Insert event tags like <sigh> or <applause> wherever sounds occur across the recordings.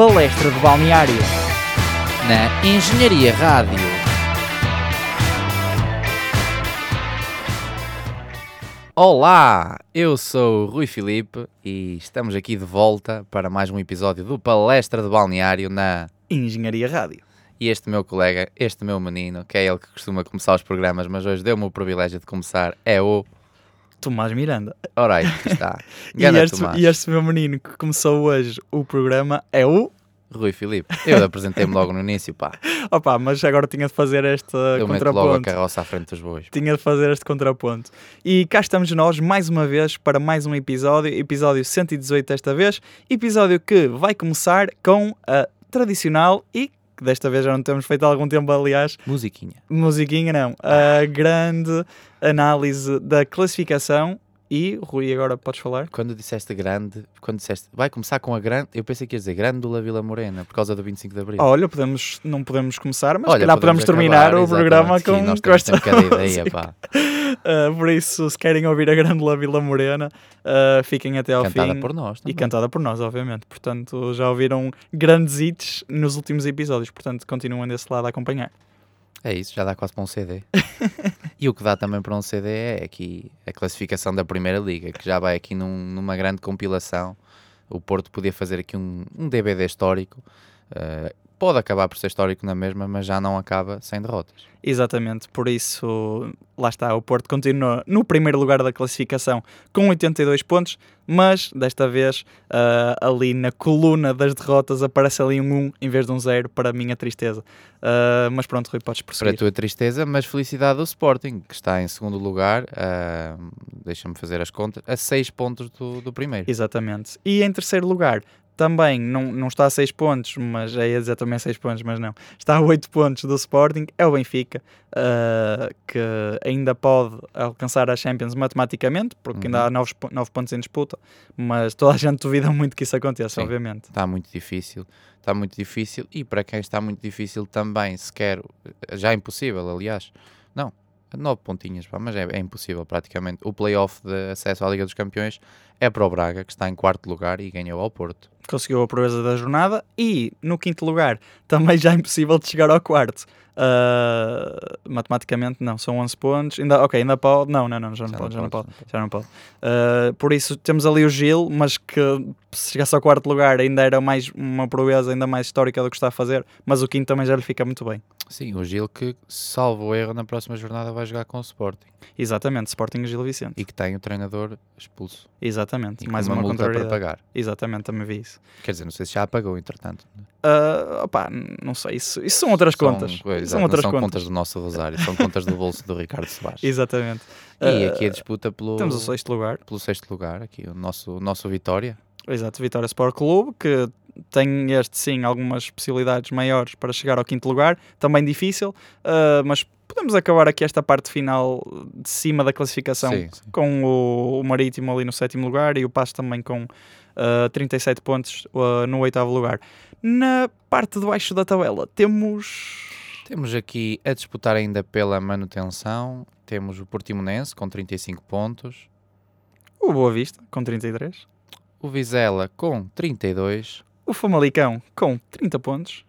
Palestra de Balneário. Na Engenharia Rádio. Olá, eu sou o Rui Filipe e estamos aqui de volta para mais um episódio do Palestra de Balneário na Engenharia Rádio. e este meu colega, este meu menino, que é ele que costuma começar os programas, mas hoje deu-me o privilégio de começar, é o. Tomás Miranda. Ora aí, está. <laughs> E este, e este meu menino que começou hoje o programa é o. Rui Filipe. Eu apresentei-me logo no início, pá. <laughs> Opa, mas agora tinha de fazer este Eu meto logo a contraponto. carroça à frente dos bois. Tinha de fazer este contraponto. E cá estamos nós mais uma vez para mais um episódio, episódio 118 desta vez, episódio que vai começar com a tradicional e que desta vez já não temos feito há algum tempo, aliás, Musiquinha. musiquinha não, a grande análise da classificação e, Rui, agora podes falar? Quando disseste grande, quando disseste vai começar com a grande, eu pensei que ia dizer Grândola Vila Morena, por causa do 25 de Abril. Olha, podemos, não podemos começar, mas se Olha, calhar podemos, terminar acabar, o programa com, sim, nós com esta <laughs> ideia, pá. Uh, por isso, se querem ouvir a Grândola Vila Morena, uh, fiquem até ao Cantada fim. por nós E também. cantada por nós, obviamente. Portanto, já ouviram grandes hits nos últimos episódios. Portanto, continuem desse lado a acompanhar. É isso, já dá quase para um CD. <laughs> e o que dá também para um CD é aqui a classificação da Primeira Liga, que já vai aqui num- numa grande compilação. O Porto podia fazer aqui um, um DVD histórico. Uh, pode acabar por ser histórico na mesma, mas já não acaba sem derrotas. Exatamente, por isso, lá está, o Porto continua no primeiro lugar da classificação com 82 pontos, mas desta vez ah, ali na coluna das derrotas aparece ali um 1 em vez de um 0 para a minha tristeza. Ah, mas pronto, Rui, podes Para a prosseguir. tua tristeza, mas felicidade do Sporting, que está em segundo lugar, ah, deixa-me fazer as contas, a 6 pontos do, do primeiro. Exatamente. E em terceiro lugar, também não, não está a 6 pontos, mas já ia dizer também 6 pontos, mas não. Está a 8 pontos do Sporting, é o Benfica, ah, que ainda pode alcançar a Champions matematicamente, porque ainda Uhum. há 9, 9 pontos em disputa, mas toda a gente duvida muito que isso aconteça, Sim. obviamente. Está muito difícil, está muito difícil e para quem está muito difícil também, se quer, já é impossível, aliás, não, nove pontinhas, pá, mas é, é impossível praticamente. O playoff de acesso à Liga dos Campeões é para o Braga, que está em quarto lugar e ganhou ao Porto. Conseguiu a proeza da jornada e no quinto lugar <laughs> também já é impossível de chegar ao quarto. Ah, matematicamente não, são 11 pontos. Ainda, ok, ainda pode. Não, não, não, já não pode, já não pode. Já não pode. Uh, por isso temos ali o Gil, mas que se chegasse ao quarto lugar ainda era mais uma proeza ainda mais histórica do que está a fazer, mas o quinto também já lhe fica muito bem. Sim, o Gil que, salvo o erro, na próxima jornada vai jogar com o Sporting Exatamente, Sporting Gil Vicente. e que tem o treinador expulso Exatamente, e mais uma, uma, multa para pagar. Exatamente, também vi isso. Quer dizer, não sei se já apagou, entretanto. Uh, opá, não sei, isso, isso são outras São- contas. são outras são contas. contas do nosso Rosário, são contas do bolso do Ricardo Soares. <laughs> Exatamente. E Uh, aqui a disputa pelo, Temos o sexto lugar, pelo sexto lugar, aqui o nosso, o nosso Vitória. exato, Vitória Sport Clube, que tem este sim algumas possibilidades maiores para chegar ao quinto lugar, também difícil, uh, mas podemos acabar aqui esta parte final de cima da classificação Sim, sim. com o, o Marítimo ali no sétimo lugar e o Passo também com uh, 37 pontos uh, no oitavo lugar. Na parte de baixo da tabela temos Temos aqui a disputar ainda pela manutenção. Temos o Portimonense com 35 pontos, o Boa Vista com 33, o Vizela com 32, o Famalicão com 30 pontos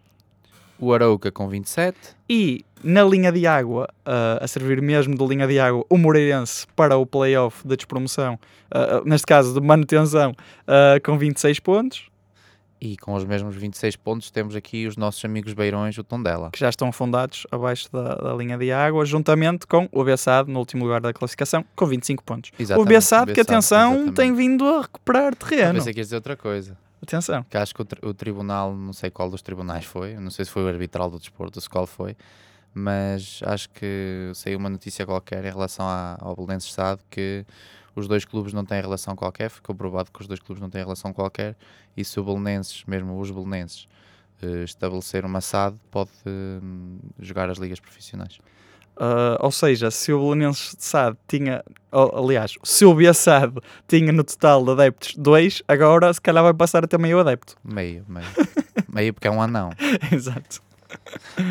o Arauca com 27, e na linha de água, uh, a servir mesmo de linha de água, o Moreirense para o playoff de despromoção, uh, neste caso de manutenção, uh, com 26 pontos, e com os mesmos 26 pontos temos aqui os nossos amigos beirões, o Tondela. que já estão afundados abaixo da, da linha de água, juntamente com o Bessade no último lugar da classificação, com 25 pontos. o Exatamente, Bessade, que Bessade, atenção, exatamente. tem vindo a recuperar Eu terreno. pensei que ias dizer outra coisa. Atenção. Que acho que o, tri- o tribunal, não sei qual dos tribunais foi, não sei se foi o arbitral do desporto, se qual foi, mas acho que saiu uma notícia qualquer em relação à- ao Belenenses Estado que os dois clubes não têm relação qualquer, ficou provado que os dois clubes não têm relação qualquer e se o Belenenses, mesmo os Belenenses, eh, estabelecer uma SAD, pode eh, jogar as ligas profissionais. Uh, ou seja, se o Belenenses de SAD tinha, ou, aliás, se o Bessade tinha no total de adeptos 2, agora se calhar vai passar a ter meio adepto. Meio, meio. meio porque é um anão. <laughs> Exato.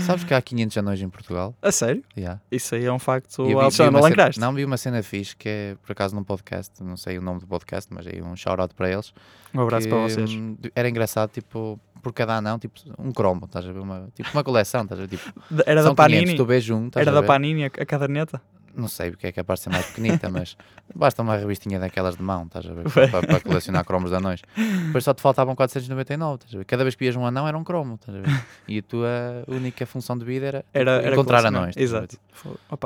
Sabes que há 500 anões em Portugal? A sério? Yeah. Isso aí é um facto E eu vi- Alexandre cena-. Não, vi uma cena fixe que é, por acaso, num podcast, não sei o nome do podcast, mas aí um shout-out para eles. Um abraço que, para vocês. hum, Era engraçado, tipo, por cada anão, tipo um cromo, estás a ver? Uma, tipo uma coleção, estás a ver? Tipo, <laughs> Era da 500, Panini? tu vês um, Era da? Panini a caderneta? Não sei porque é capaz de ser mais pequenita, <laughs> mas basta uma revistinha daquelas de mão, estás a ver? Para, para colecionar cromos de anões. Depois só te faltavam 499, estás a ver? Cada vez que vias um anão era um cromo, estás a ver? E a tua única função de vida era, tipo, Era, era encontrar anões. a? Exato.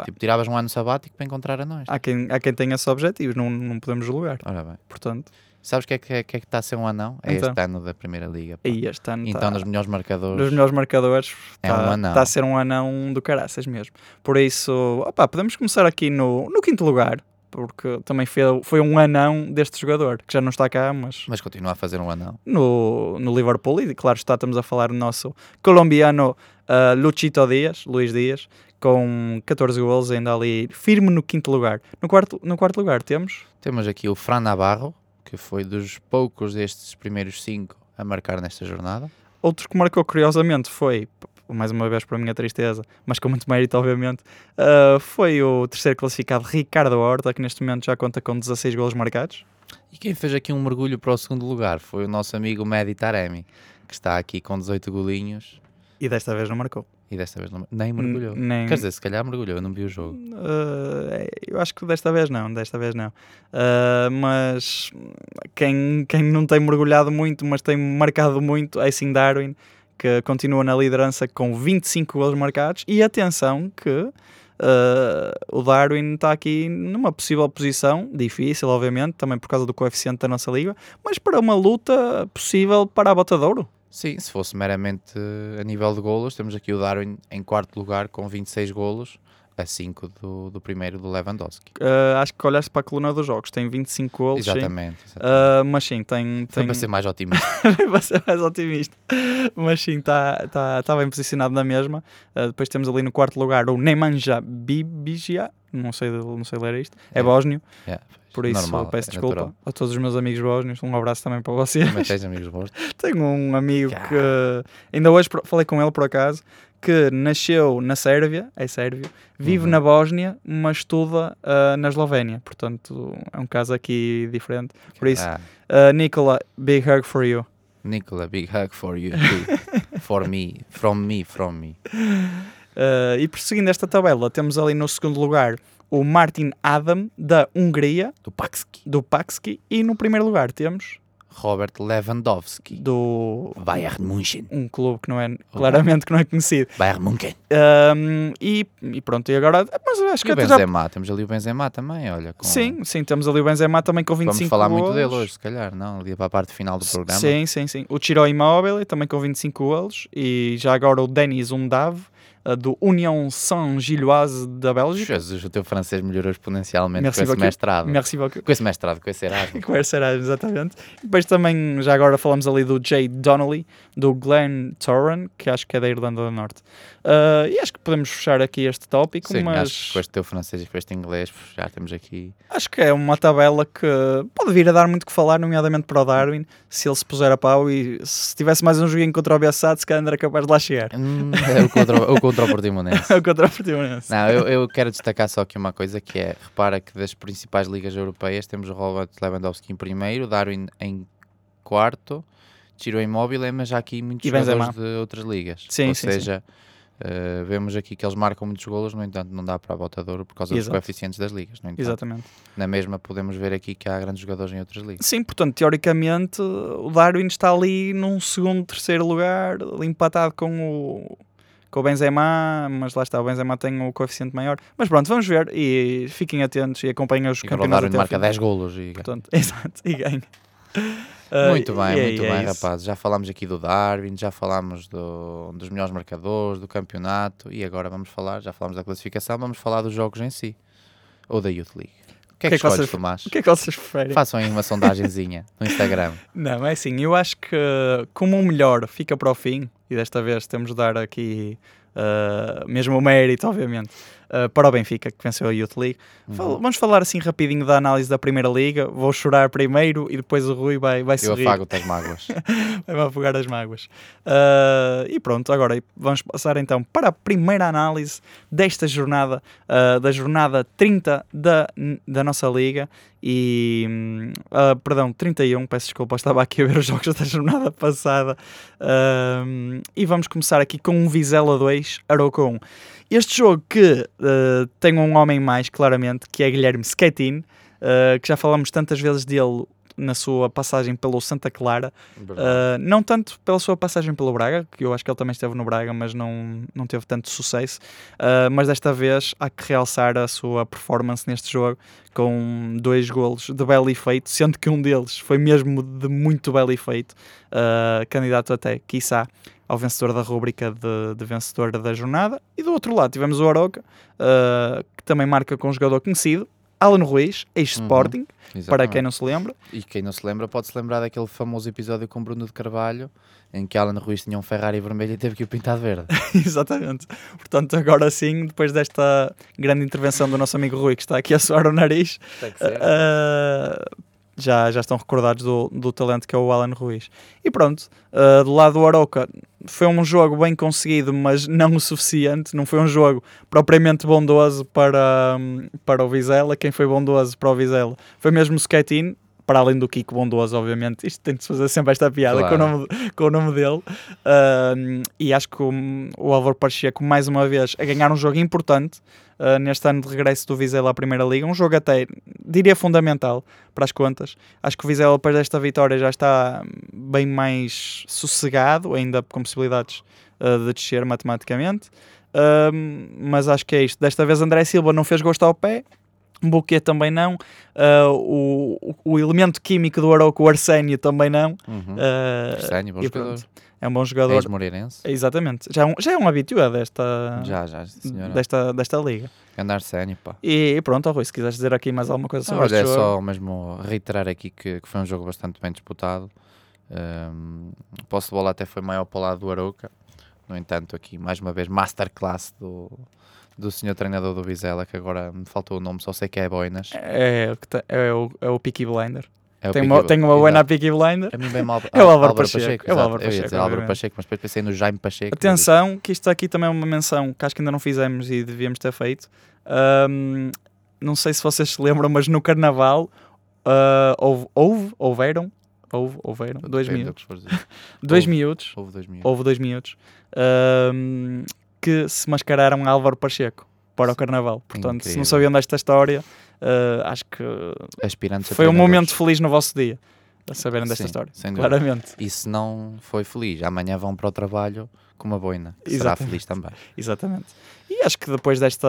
Tipo, tiravas um ano sabático para encontrar anões. há, quem, há quem tenha esses objetivos, não, não podemos julgar. Ora bem. Portanto, Sabes o que é que, que é que está a ser um anão? É Então. este ano da Primeira Liga. pá. aí este ano Então, tá- nos melhores marcadores. dos melhores marcadores É um está anão. tá a ser um anão do caraças mesmo. Por isso, opa, podemos começar aqui no, no quinto lugar, porque também foi, foi um anão deste jogador, que já não está cá, mas Mas continua a fazer um anão. no, no Liverpool, e claro está, estamos a falar do nosso colombiano ah, Luchito Dias, Luís Dias, com 14 gols, ainda ali firme no quinto lugar. No quarto, no quarto lugar temos Temos aqui o Fran Navarro, que foi dos poucos destes primeiros cinco a marcar nesta jornada. Outro que marcou curiosamente foi, mais uma vez para a minha tristeza, mas com muito mérito, obviamente, uh, foi o terceiro classificado Ricardo Horta, que neste momento já conta com 16 golos marcados. E quem fez aqui um mergulho para o segundo lugar foi o nosso amigo Mehdi Taremi, que está aqui com 18 golinhos E desta vez não marcou. e desta vez não, nem mergulhou. Nem, Quer dizer, se calhar mergulhou, eu não vi o jogo. Uh, eu acho que desta vez não, desta vez não. Uh, mas quem, quem não tem mergulhado muito, mas tem marcado muito, é sim Darwin, que continua na liderança com 25 golos marcados. E atenção que uh, o Darwin está aqui numa possível posição, difícil, obviamente, também por causa do coeficiente da nossa liga, mas para uma luta possível para a bota de ouro. Sim, se fosse meramente a nível de golos, temos aqui o Darwin em quarto lugar com 26 golos, a 5 do, do primeiro do Lewandowski. Uh, acho que olhaste para a coluna dos jogos, tem 25 golos, sim. Exatamente. exatamente. Uh, mas sim, tem, tem, para ser mais otimista. <laughs> para ser mais otimista. Mas sim, está tá, tá bem posicionado na mesma. Uh, depois temos ali no quarto lugar o Nemanja Bibigia, não sei, não sei ler isto, é, É. bósnio, Yeah, por isso normal, peço é desculpa natural. a todos os meus amigos bósnios. Um abraço também para vocês. Mas tens <laughs> amigos bons? Tenho um amigo Cá. que ainda hoje falei com ele por acaso. Que nasceu na Sérvia, é sérvio, vive Uhum. na Bósnia, mas estuda uh, na Eslovénia. Portanto, é um caso aqui diferente. Por isso, Ah, uh, Nicola, big hug for you. Nicola, big hug for you too. <laughs> for me, from me, from me. Uh, e prosseguindo esta tabela, temos ali no segundo lugar o Martin Adam, da Hungria, Do Paxki. do Paxki, e no primeiro lugar temos Robert Lewandowski. do Bayern München. um clube que não é claramente que não é conhecido. Bayern München. Um, e, e pronto, e agora, mas acho que E o até já, Benzema, temos ali o Benzema também, olha. com- sim, sim, temos ali o Benzema também com 25 Vamos falar muito golos. dele hoje, se calhar, não? Ali para a parte final do programa. Sim, sim, sim. O Chiro Immobile também com 25 golos e já agora o Denis Undav do Union Saint-Gilloise da Bélgica. Jesus, o teu francês melhorou exponencialmente Merci com esse beaucoup. mestrado. Merci beaucoup. Com esse mestrado, com esse Erasmus. <laughs> Conversa era exatamente. E depois também, já agora falamos ali do Jay Donnelly, do Glenn Torren, que acho que é da Irlanda do Norte. Uh, e acho que podemos fechar aqui este tópico, Sim, mas acho que com este teu francês e com este inglês já temos aqui. acho que é uma tabela que pode vir a dar muito que falar, nomeadamente para o Darwin, se ele se puser a pau e se tivesse mais um joguinho contra o Bessade, se calhar era capaz de lá chegar. Hum, é o contra, o contra <laughs> o Portimonense. <laughs> Contra o Portimonense. Não, eu, eu quero destacar só aqui uma coisa que é, repara que das principais ligas europeias temos o Robert Lewandowski em primeiro, Darwin em quarto, Tiro Immobile, mas já aqui muitos E Benzema. jogadores de outras ligas. Sim, Ou sim, sim. seja, eh, vemos aqui que eles marcam muitos golos, no entanto não dá para a bota de ouro por causa dos Exato. coeficientes das ligas. Entanto, Exatamente. na mesma podemos ver aqui que há grandes jogadores em outras ligas. Sim, portanto, teoricamente, o Darwin está ali num segundo, terceiro lugar, empatado com o, com o Benzema, mas lá está, o Benzema tem o coeficiente maior. Mas pronto, vamos ver e fiquem atentos e acompanhem os E campeonatos ao marca fim. 10 golos e Portanto, <laughs> exato, e ganha. <laughs> Ah, Muito bem, e é- muito e é bem, isso. rapaz. Já falámos aqui do Darwin, já falámos do- dos melhores marcadores, do campeonato e agora vamos falar, já falámos da classificação, vamos falar dos jogos em si. Ou da Youth League. O que é que, escolhes, vocês- Tomás? O que é que vocês preferem? Façam aí uma sondagenzinha no Instagram. <laughs> Não, é assim, eu acho que como o melhor fica para o fim, e desta vez temos de dar aqui ah, mesmo o mérito, obviamente, ah, para o Benfica, que venceu a Youth League. Uhum. Vamos falar assim rapidinho da análise da Primeira Liga. Vou chorar primeiro e depois o Rui vai, vai Eu sorrir, afago-te as mágoas. <laughs> vai-me afogar as mágoas. Ah, e pronto, agora vamos passar então para a primeira análise desta jornada, ah, da jornada 30 da, da nossa Liga. e uh, perdão, 31, peço desculpa, estava aqui a ver os jogos da jornada passada uh, e vamos começar aqui com um Vizela 2, Aroca 1 este jogo que uh, tem um homem mais, claramente, que é Guilherme Schetin, que já falamos tantas vezes dele na sua passagem pelo Santa Clara. Uh, não tanto pela sua passagem pelo Braga, que eu acho que ele também esteve no Braga, mas não, não teve tanto sucesso. Uh, mas desta vez há que realçar a sua performance neste jogo, com dois golos de belo efeito, sendo que um deles foi mesmo de muito belo efeito, uh, candidato até, quiçá, ao vencedor da rúbrica de, de, vencedor da jornada. E do outro lado tivemos o Aroca, que também marca com um jogador conhecido, Alan Ruiz, ex-Sporting, uhum, para quem não se lembra. E quem não se lembra pode se lembrar daquele famoso episódio com Bruno de Carvalho, em que Alan Ruiz tinha um Ferrari vermelho e teve que o pintar de verde. <laughs> Exatamente. Portanto, agora sim, depois desta grande intervenção do nosso amigo Rui, que está aqui a suar o nariz, uh, já, já estão recordados do, do talento que é o Alan Ruiz. E pronto, uh, do lado do Aroca, foi um jogo bem conseguido, mas não o suficiente. Não foi um jogo propriamente bondoso para, para o Vizela. Quem foi bondoso para o Vizela foi mesmo o Skettin, para além do Kiko Bondoso, obviamente, isto tem de se fazer sempre esta piada claro. com, o nome, com o nome dele. Uh, e acho que o, o Álvaro Pacheco, mais uma vez, a ganhar um jogo importante uh, neste ano de regresso do Vizela à Primeira Liga. Um jogo até, diria, fundamental para as contas. Acho que o Vizela, depois desta vitória, já está bem mais sossegado, ainda com possibilidades uh, de descer matematicamente. mas acho que é isto. Desta vez André Silva não fez gosto ao pé, um buquê também não, uh, o, o elemento químico do Aroco, o arsénio também não. Uhum. Uh, arsénio, bom jogador. É um bom jogador. Ex-moreirense. Exatamente. Já é um, já é um habitué desta, já, já, senhora. desta, desta liga. Andar Arsénio, pá. E, pronto, Rui, se quiseres dizer aqui mais alguma coisa sobre Olha, este é jogo. só mesmo reiterar aqui que, que foi um jogo bastante bem disputado. Um, o posse de bola até foi maior para o lado do Arouca. No entanto, aqui mais uma vez, masterclass do, do senhor treinador do Vizela, que agora me faltou o nome, só sei que é Boinas. É, é, o, é o Peaky Blinder. É tem, uma, tem uma boa Peaky Blinder. Bem mal. <laughs> É o Álvaro, Pacheco. Pacheco. É o Álvaro Pacheco. Eu ia dizer Álvaro Pacheco, mas depois pensei no Jaime Pacheco. Atenção, que isto aqui também é uma menção que acho que ainda não fizemos e devíamos ter feito. Um, não sei se vocês se lembram, mas no Carnaval uh, houve, houve, houveram, houve, houveram, dois minutos. <laughs> dois minutos. Houve dois minutos. Houve dois minutos. Um, que se mascararam Álvaro Pacheco para o Carnaval. Portanto, Incrível. se não sabiam desta história, uh, acho que Aspirantes foi um momento feliz no vosso dia a saberem desta Sim, história. Claramente. E se não foi feliz, amanhã vão para o trabalho com uma boina. Exatamente. Será feliz também. Exatamente. Acho que depois desta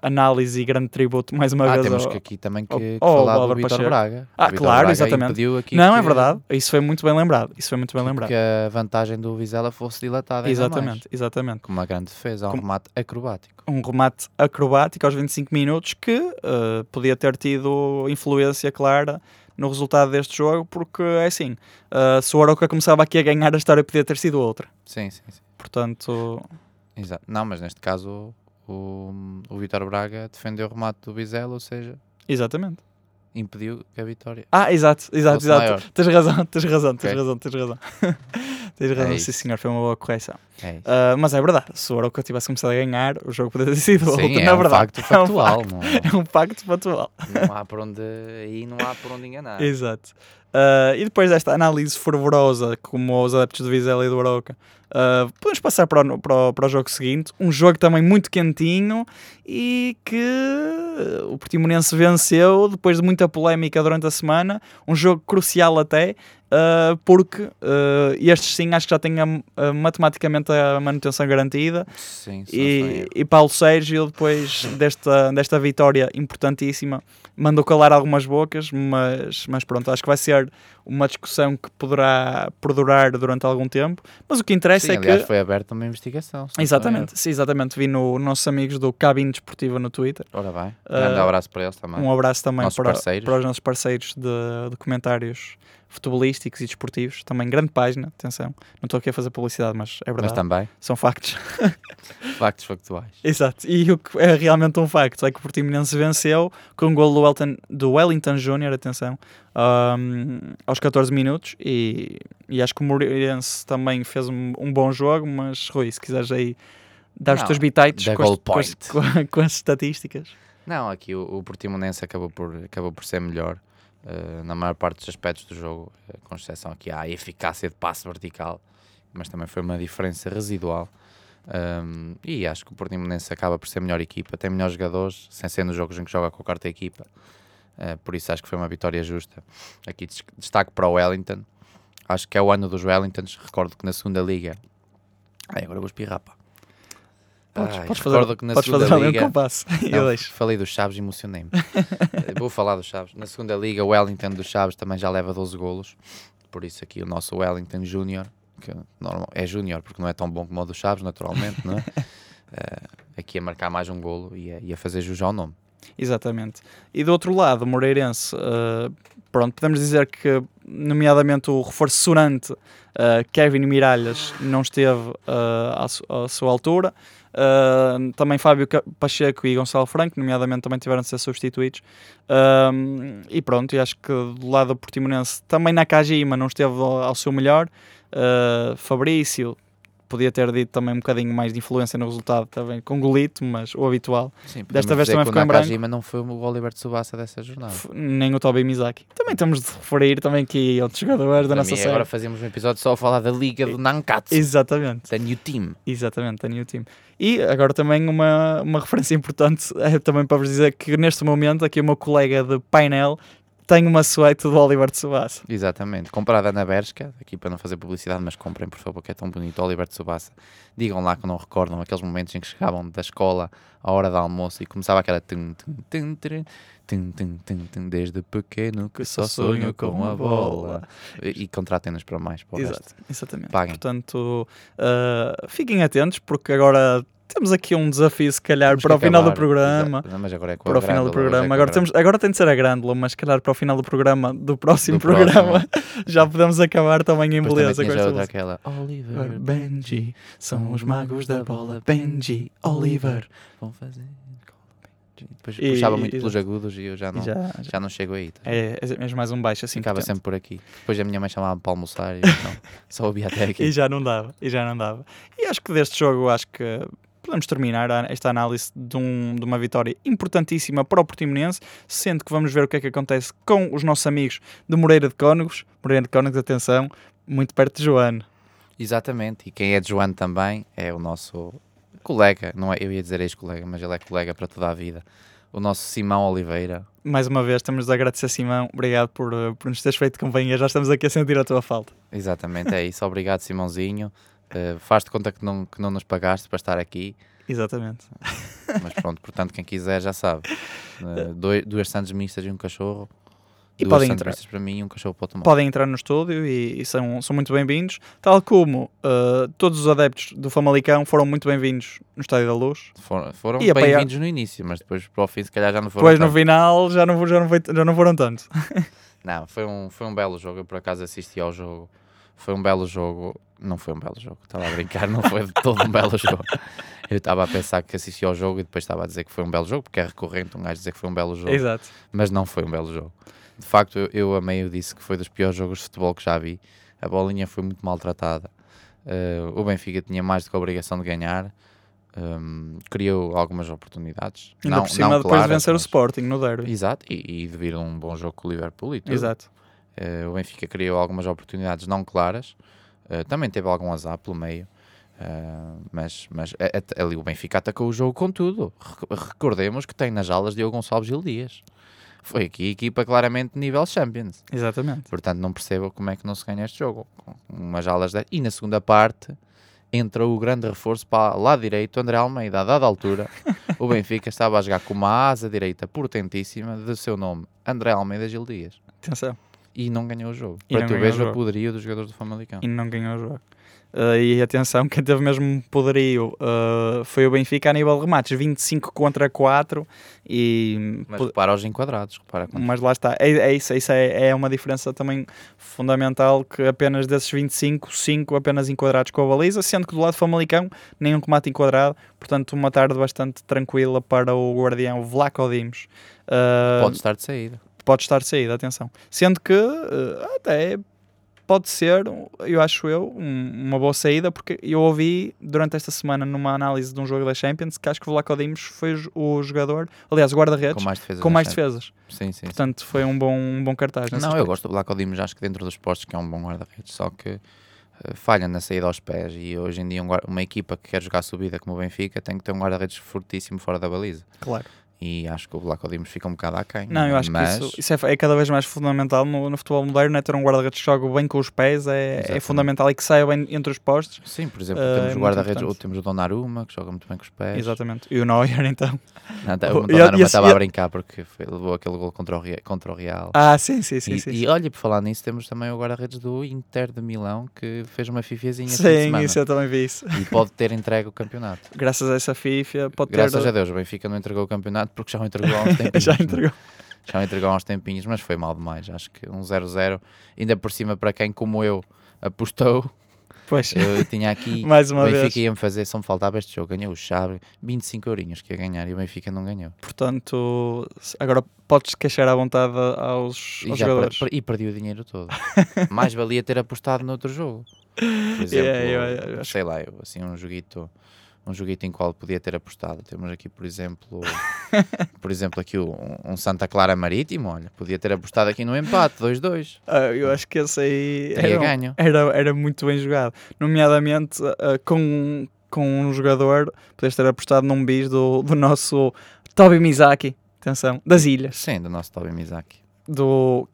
análise e grande tributo, mais uma ah, vez. temos ao, que aqui também que, que ao, falar do Vitor Braga. Ah, claro, Braga exatamente. Não, é que... é verdade. Isso foi muito bem lembrado. Isso foi muito bem lembrado. Que a vantagem do Vizela fosse dilatada. Exatamente, mais. exatamente. Com uma grande defesa, um com... remate acrobático. Um remate acrobático aos 25 minutos que uh, podia ter tido influência clara no resultado deste jogo, porque é assim, uh, se o Aroca começava aqui a ganhar, a história podia ter sido outra. Sim, sim, sim. Portanto. Exato. Não, mas neste caso o, o Vitor Braga defendeu o remate do Bizela, ou seja. Exatamente. Impediu a vitória. Ah, exato, exato, exato. Maior. Tens razão, tens razão, tens razão, tens razão. <laughs> tens razão, é sim senhor, foi uma boa correção. É uh, mas é verdade, se o Aroca tivesse começado a ganhar, o jogo poderia ter sido sim, outro, é na um verdade. Facto factual, é um facto, é? <laughs> é um facto factual. Não há por onde, aí não há por onde enganar. Exato. Uh, e depois desta análise fervorosa, como os adeptos do Vizela e do Aroca, uh, podemos passar para o, para, o, para o jogo seguinte. Um jogo também muito quentinho e que o Portimonense venceu depois de muita polémica durante a semana. Um jogo crucial até, Uh, porque uh, estes sim acho que já têm a, a, matematicamente a manutenção garantida. Sim, e, e Paulo Sérgio, depois desta, desta vitória importantíssima, mandou calar algumas bocas, mas, mas pronto, acho que vai ser uma discussão que poderá perdurar durante algum tempo. Mas o que interessa sim, é aliás, que. foi aberta uma investigação. Exatamente, sim, exatamente. Vi no nossos amigos do Cabine Desportiva no Twitter. Ora bem, grande uh, abraço para eles também. Um abraço também para, para os nossos parceiros de, de comentários futebolísticos e desportivos. Também grande página, atenção. Não estou aqui a fazer publicidade, mas é verdade. Mas também. São factos. <laughs> factos factuais. Exato. E o que é realmente um facto é que o Portimonense venceu com um gol do, Elton, do Wellington Júnior, atenção, um, aos 14 minutos. E, e acho que o Moreirense também fez um, um, bom jogo, mas Rui, se quiseres aí dar os teus bitites com, com, com, <laughs> com, as estatísticas. Não, aqui o, o Portimonense acabou por, acabou por ser melhor uh, na maior parte dos aspectos do jogo, uh, com exceção aqui à eficácia de passe vertical, mas também foi uma diferença residual. Um, e acho que o Portimonense acaba por ser melhor equipa, tem melhores jogadores, sem ser nos jogos em que joga com a quarta equipa. Uh, por isso acho que foi uma vitória justa. Aqui destaque para o Wellington. Acho que é o ano dos Wellingtons. Recordo que na segunda liga. Ai, agora vou espirrar, pá. Podes, Ai, podes fazer, que na podes segunda fazer liga, compasso. Não, eu Falei dos Chaves e emocionei-me. vou falar dos Chaves. Na segunda liga, o Wellington dos Chaves também já leva 12 golos. Por isso aqui o nosso Wellington Júnior que normal, é júnior, porque não é tão bom como o dos Chaves, naturalmente, não é? uh, <laughs> aqui a marcar mais um golo e a, e a fazer jus ao nome. Exatamente. E do outro lado, o Moreirense, uh, pronto, podemos dizer que, nomeadamente, o reforço sonante uh, Kevin Miralhas não esteve uh, à, su à, sua altura. Uh, também Fábio Pacheco e Gonçalo Franco, nomeadamente, também tiveram de ser substituídos. e pronto, e acho que do lado do Portimonense, também na Kajima não esteve ao, ao seu melhor. Uh, Fabrício podia ter dito também um bocadinho mais de influência no resultado também com Golito, mas o habitual. Sim, Desta vez também ficou em branco. Nakajima não foi o Oliver Tsubasa dessa jornada. Nem o Tobi Mizaki. Também temos de referir também que outros jogadores da nossa série. Agora fazemos um episódio só a falar da Liga do Nankatsu. Exatamente. Da New Team. Exatamente, da New Team. E agora também uma, uma referência importante é também para vos dizer que neste momento aqui o meu colega de painel tenho uma suéte do Oliver Tsubasa. Exatamente, comprada na Bershka, aqui para não fazer publicidade, mas comprem por favor, que é tão bonito, Oliver Tsubasa. Digam lá que não recordam aqueles momentos em que chegavam da escola à hora do almoço e começava aquela tum, tum, tum, tum, tum, tum, tum, tum, desde pequeno que só sonho com a bola. E, e contratem-nos para mais. Para Exato, exatamente. Paguem. Portanto, uh, fiquem atentos porque agora temos aqui um desafio, se calhar, temos para o final do programa. Não, mas agora é para o final do programa. É agora, temos, agora tem de ser a grândola, mas se calhar para o final do programa, do próximo do programa, próximo. <laughs> já podemos acabar também em beleza. Com esta aquela Oliver, Benji, são os magos da bola. Benji, Oliver, vão fazer. Depois e, puxava muito e, pelos agudos e eu já não, já, já, já não chego aí. Tá? É, é mesmo mais um baixo assim. Ficava sempre por aqui. Depois a minha mãe chamava para almoçar e não, <laughs> só ouvia até aqui. e já não dava, e já não dava. E acho que deste jogo, acho que podemos terminar esta análise de, um, de, uma vitória importantíssima para o Portimonense, sendo que vamos ver o que é que acontece com os nossos amigos de Moreira de Cónegos. Moreira de Cónegos, atenção, muito perto de Joano. Exatamente, e quem é de Joano também é o nosso colega, não é, eu ia dizer ex-colega, mas ele é colega para toda a vida, o nosso Simão Oliveira. Mais uma vez, temos de agradecer, Simão. Obrigado por, eh, por nos teres feito companhia. Já estamos aqui a sentir a tua falta. Exatamente, é isso. Obrigado, Simãozinho. Uh, faz de conta que não, que não nos pagaste para estar aqui. Exatamente. Mas pronto, portanto, quem quiser já sabe. Uh, dois, duas sandes mistas e um cachorro. E podem entrar. para mim e um cachorro para o tomar. Podem entrar no estúdio e, e são, são muito bem-vindos. Tal como uh, todos os adeptos do Famalicão foram muito bem-vindos no Estádio da Luz. foram, foram bem-vindos no início, mas depois para o fim, se calhar já não foram. Depois tanto. no final já não, já não, foi, já não foram tanto. não, foi um, foi um belo jogo. Eu por acaso assisti ao jogo. Foi um belo jogo. Não foi um belo jogo, estava a brincar, não foi de todo um belo jogo. Eu estava a pensar que assisti ao jogo e depois estava a dizer que foi um belo jogo, porque é recorrente um gajo dizer que foi um belo jogo. Exato. Mas não foi um belo jogo. De facto, eu, eu a meio disse que foi dos piores jogos de futebol que já vi. A bolinha foi muito maltratada. Uh, o Benfica tinha mais do que a obrigação de ganhar. Um, criou algumas oportunidades. Ainda não, por cima, não depois claras, de vencer mas... o Sporting no derby. Exato, e, e devido a um bom jogo com o Liverpool e tudo. Exato. Uh, o Benfica criou algumas oportunidades não claras, uh, também teve algum azar pelo meio, uh, mas, mas ali o Benfica atacou o jogo com tudo. Recordemos que tem nas alas Diogo Gonçalves e Dias. Foi aqui equipa claramente nível Champions. Exatamente. Portanto, não percebo como é que não se ganha este jogo. Com umas alas de... E na segunda parte entra o grande reforço para lá direito, André Almeida, a dada altura, o Benfica estava a jogar com uma asa direita potentíssima de seu nome, André Almeida Gil Dias. Atenção e não ganhou o jogo. E Para tu veres a poderia dos jogadores do Famalicão. E não ganhou o jogo. Uh, e atenção, quem teve mesmo poderio uh, foi o Benfica a nível de remates, 25 contra 4 e... Mas repara os enquadrados, repara Mas lá está, é, é isso, isso é, é uma diferença também fundamental que apenas desses 25, 5 apenas enquadrados com a baliza, sendo que do lado do Famalicão nenhum combate enquadrado, portanto uma tarde bastante tranquila para o guardião Vlaco Dimos. Uh, Pode estar de saída pode estar saída, atenção. Sendo que uh, até pode ser, eu acho eu, um, uma boa saída, porque eu ouvi durante esta semana numa análise de um jogo da Champions que acho que o Vlaco Dimos foi o jogador, aliás, o guarda-redes, com mais defesas. com mais defesas. Sim, sim, Portanto, sim. foi um bom, um bom cartaz. Não, aspecto. eu gosto do Vlaco Dimos, acho que dentro dos postos que é um bom guarda-redes, só que uh, falha na saída aos pés e hoje em dia um, uma equipa que quer jogar subida como o Benfica tem que ter um guarda-redes fortíssimo fora da baliza. Claro e acho que o Vlaco Dimos fica um bocado aquém. Não, eu acho mas... que isso, isso é, é, cada vez mais fundamental no, no futebol moderno, é ter um guarda-redes que joga bem com os pés, é, é, fundamental e que saia bem entre os postos. Sim, por exemplo, uh, temos é o guarda-redes, ou temos o Donnarumma, que joga muito bem com os pés. Exatamente, e o Neuer então. <laughs> Não, tá, o Donnarumma estava a brincar porque foi, levou aquele gol contra o, Real, contra o Real. Ah, sim, sim, sim. E, sim, e sim. olha, por falar nisso, temos também o guarda-redes do Inter de Milão, que fez uma fifiazinha Sim, isso eu também vi isso. E pode ter entregue o campeonato. <laughs> Graças a essa FIFA, pode Graças ter... Graças a Deus, o Benfica não entregou o campeonato porque já o entregou há uns <laughs> tempos. já entregou. Já entregou há uns tempinhos, mas foi mal demais. Acho que um 0-0, ainda por cima para quem, como eu, apostou. Pois. Eu tinha aqui. <laughs> Mais uma o Benfica vez. ia-me fazer, só me faltava este jogo. Ganhou o Chave, 25 eurinhos que ia ganhar e o Benfica não ganhou. Portanto, agora podes queixar à vontade aos, aos jogadores. Per, e perdi o dinheiro todo. <laughs> Mais valia ter apostado noutro jogo. Por exemplo, Yeah, eu- eu acho sei lá, eu, assim, um joguito. Um joguito em qual podia ter apostado. Temos aqui, por exemplo, <laughs> por exemplo, aqui um, um Santa Clara Marítimo. Olha, podia ter apostado aqui no empate, 2-2. Ah, eu acho que esse aí Teria era, ganho. era, era muito bem jogado. Nomeadamente ah, com, com um jogador, podes ter apostado num bis do, do nosso Tobi Mizaki, atenção, das ilhas, Sim, do nosso Tobi Mizaki. do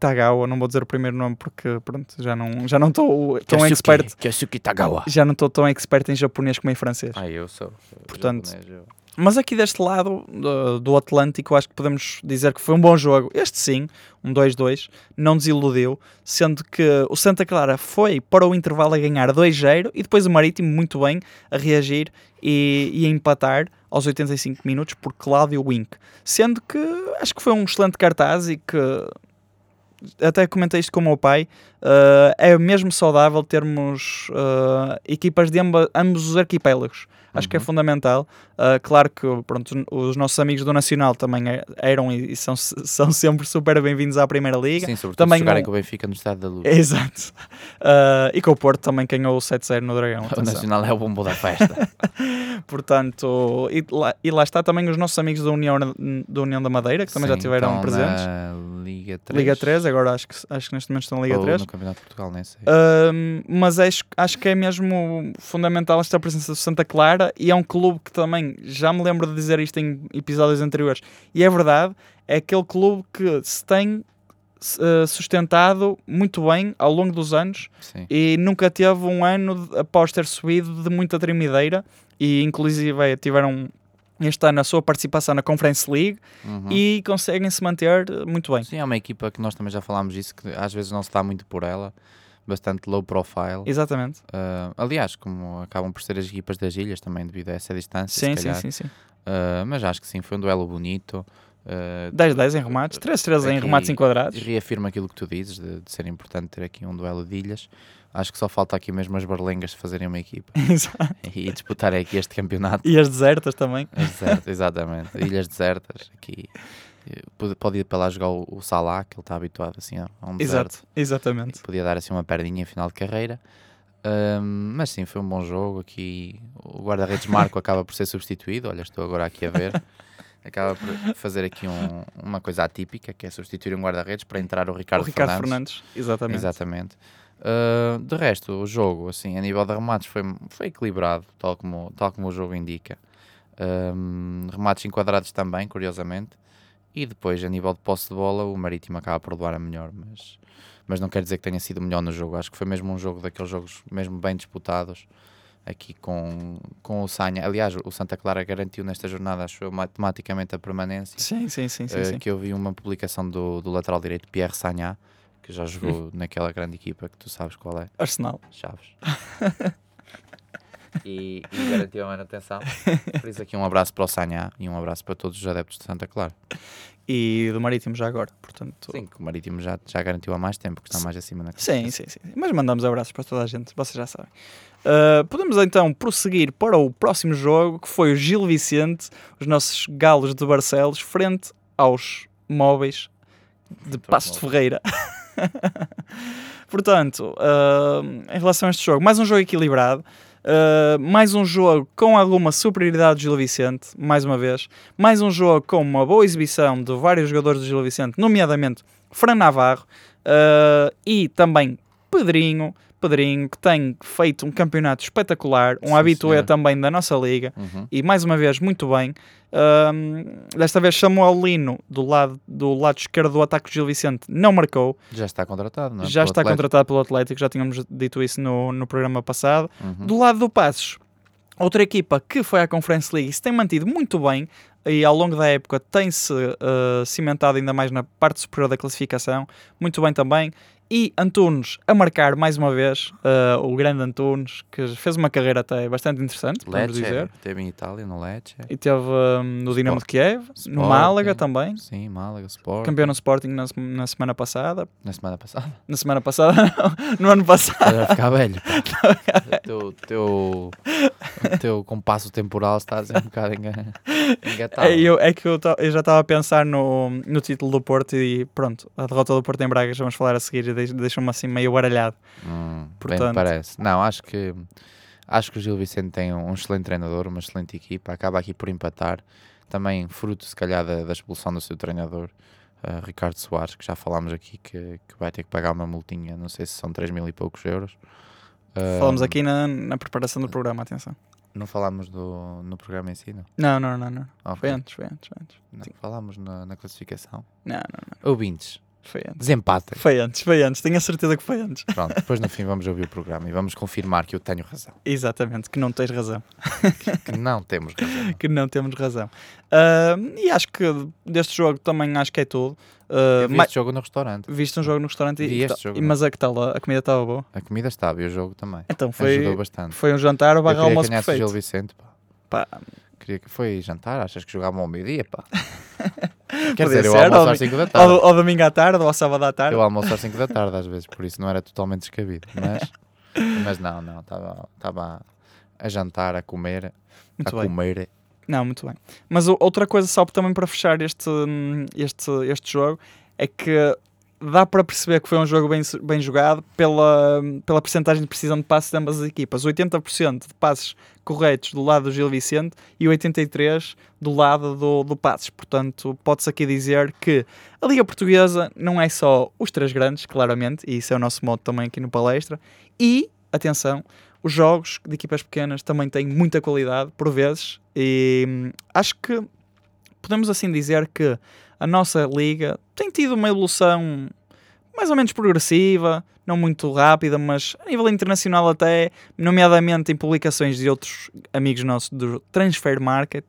Tagawa, não vou dizer o primeiro nome porque pronto, já não já não estou tão expert, Kyosuke Tagawa. já não estou tão expert em japonês como em francês. Ah, eu sou. Portanto, japonês, eu- Mas aqui deste lado do, do Atlântico, acho que podemos dizer que foi um bom jogo. Este sim, um 2-2, não desiludiu, sendo que o Santa Clara foi para o intervalo a ganhar 2-0 e depois o Marítimo muito bem a reagir e, e a empatar aos 85 minutos por Cláudio Wink. Sendo que acho que foi um excelente cartaz e que até comentei isto com o meu pai, eh, é mesmo saudável termos eh, equipas de amba- ambos os arquipélagos. Acho que é Uhum. fundamental. Uh, claro que pronto, os nossos amigos do Nacional também é- eram e são, <laughs> são sempre super bem-vindos à Primeira Liga. Sim, sobretudo Também se jogarem com o Benfica no Estado da Luz. Exato. Uh, e com o Porto também ganhou o 7-0 no Dragão. <laughs> O. Nacional é o bombo da festa. <laughs> Portanto, e lá, e lá está também os nossos amigos da União, da União da Madeira, que também já Sim, estiveram estão presentes. Liga 3. Liga 3, agora acho que, acho que neste momento estão na Liga ou 3. no Campeonato de Portugal, nem sei. Um, mas acho, acho que é mesmo fundamental esta presença do Santa Clara e é um clube que também, já me lembro de dizer isto em episódios anteriores, e é verdade, é aquele clube que se tem uh, sustentado muito bem ao longo dos anos Sim. e nunca teve um ano após ter subido de muita tremideira e inclusive tiveram este ano a sua participação na Conference League Uhum. e conseguem se manter muito bem. Sim, é uma equipa que nós também já falámos disso, que às vezes não se dá muito por ela, bastante low profile. Exatamente. Uh, aliás, como acabam por ser as equipas das ilhas também devido a essa distância, Sim, sim, sim, sim. Uh, mas acho que sim, foi um duelo bonito. Uh, 10-10 em remates, 3-3 em remates enquadrados. reafirma aquilo que tu dizes de, de ser importante ter aqui um duelo de ilhas. Acho que só falta aqui mesmo as barlengas de fazerem uma equipa <laughs> Exato. e disputarem aqui este campeonato. E as desertas também. Deserto, exatamente. Ilhas desertas. Aqui ir para lá jogar o, o Salah, que ele está habituado assim a, um deserto. Exato, exatamente. Podia dar assim uma perdinha em final de carreira. Ahm, mas sim, foi um bom jogo. Aqui o guarda-redes <laughs> Marco acaba por ser substituído. Olha, estou agora aqui a ver. Acaba por fazer aqui um- uma coisa atípica, que é substituir um guarda-redes para entrar o Ricardo, o Ricardo Fernandes. Fernandes, exatamente. Exatamente. Uh, de resto, o jogo, assim, a nível de remates, foi, foi equilibrado, tal como, tal como o jogo indica. Um, remates enquadrados também, curiosamente. E depois, a nível de posse de bola, o Marítimo acaba por levar a melhor, mas, mas não quer dizer que tenha sido melhor no jogo. Acho que foi mesmo um jogo daqueles jogos mesmo bem disputados. Aqui com, com o Sanha. Aliás, o Santa Clara garantiu nesta jornada, acho eu, matematicamente a permanência. Sim, sim, sim, sim. Uh, sim. que eu vi uma publicação do, do lateral direito Pierre Sagna, que já jogou naquela grande equipa que tu sabes qual é, Arsenal. Chaves. <laughs> e, e garantiu a manutenção. Por isso aqui um abraço para o Sagna e um abraço para todos os adeptos de Santa Clara. E do Marítimo já agora, portanto... Sim, que o Marítimo já, já garantiu há mais tempo, que está mais acima na Sim, sim, sim. Mas mandamos abraços para toda a gente, vocês já sabem. Uh, podemos então prosseguir para o próximo jogo, que foi o Gil Vicente, os nossos galos de Barcelos, frente aos móveis de Passo de Ferreira. <laughs> Portanto, uh, em relação a este jogo, mais um jogo equilibrado. Uh, mais um jogo com alguma superioridade do Gil Vicente, mais uma vez. Mais um jogo com uma boa exibição de vários jogadores do Gil Vicente, nomeadamente Fran Navarro uh, e também Pedrinho. Pedrinho, que tem feito um campeonato espetacular, um habitué também da nossa liga, uhum. e mais uma vez muito bem. Um, desta vez Samuel Lino, do lado, do lado esquerdo do ataque do Gil Vicente, não marcou. Já está contratado, não é? Já pelo está Atlético. contratado pelo Atlético, já tínhamos dito isso no, no programa passado. Uhum. Do lado do Passos, outra equipa que foi à Conference League e se tem mantido muito bem e ao longo da época tem-se uh, cimentado ainda mais na parte superior da classificação, muito bem também e Antunes a marcar mais uma vez, uh, o grande Antunes, que fez uma carreira até bastante interessante, podemos dizer. Teve em Itália, no Lecce. E teve um, no Dinamo de Kiev, Sporting. no Málaga também. Sim, Málaga, Sport. Campeão no Sporting na, na semana passada. Na semana passada? Na semana passada, <laughs> não, no ano passado. Vai ficar velho. <laughs> o teu, teu, teu compasso temporal está a ser um bocado engatado. <laughs> É, <laughs> eu, é que eu, eu já estava a pensar no, no título do Porto e pronto, a derrota do Porto em Braga, já vamos falar a seguir deixa-me assim meio baralhado. Hum, Portanto... Bem parece. Não, acho que acho que o Gil Vicente tem um, excelente treinador, uma excelente equipa, acaba aqui por empatar. Também fruto, se calhar, da, da expulsão do seu treinador, uh, Ricardo Soares, que já falámos aqui que, que, vai ter que pagar uma multinha, não sei se são 3 mil e poucos euros. Falamos aqui na, na preparação do programa, atenção. Não falámos do, no programa em si, não? Não, não, não. não. Okay. Foi antes, foi antes. Foi antes. Não, falámos na, na classificação? Não, não, não. Ouvintes, foi antes. Desempate. Foi antes, foi antes. Tenho a certeza que foi antes. Pronto, depois no fim vamos ouvir o programa e vamos confirmar que eu tenho razão. Exatamente, que não tens razão. Que, que não temos razão. <laughs> que não temos razão. Uh, e acho que deste jogo também acho que é tudo. Uh, vi este jogo no restaurante. Viste um jogo no restaurante vi e, este jogo, mas a que tal? A comida estava boa? A comida estava e o jogo também. Então foi, Ajudou bastante. Foi um jantar barra almoço perfeito. Gil Vicente, pá. pá. Queria que foi jantar, achas que jogavam ao meio-dia, pá. <laughs> Quer dizer, eu almoço às 5 da tarde. Ou, ou domingo à tarde, ou ao sábado à tarde. Eu almoço às 5 da tarde às vezes, por isso não era totalmente descabido. Mas, <laughs> mas não, não, estava a jantar, a comer, muito a bem. comer. Não, muito bem. Mas outra coisa, só também para fechar este, este, este jogo, é que dá para perceber que foi um jogo bem, bem jogado pela, pela percentagem de precisão de passes de ambas as equipas. 80% de passes corretos do lado do Gil Vicente e 83% do lado do, do Passos. Portanto, pode-se aqui dizer que a Liga Portuguesa não é só os três grandes, claramente, e isso é o nosso modo também aqui no palestra. E, atenção, os jogos de equipas pequenas também têm muita qualidade, por vezes, e hum, acho que podemos assim dizer que a nossa liga tem tido uma evolução mais ou menos progressiva, não muito rápida, mas a nível internacional até, nomeadamente em publicações de outros amigos nossos do Transfer Market,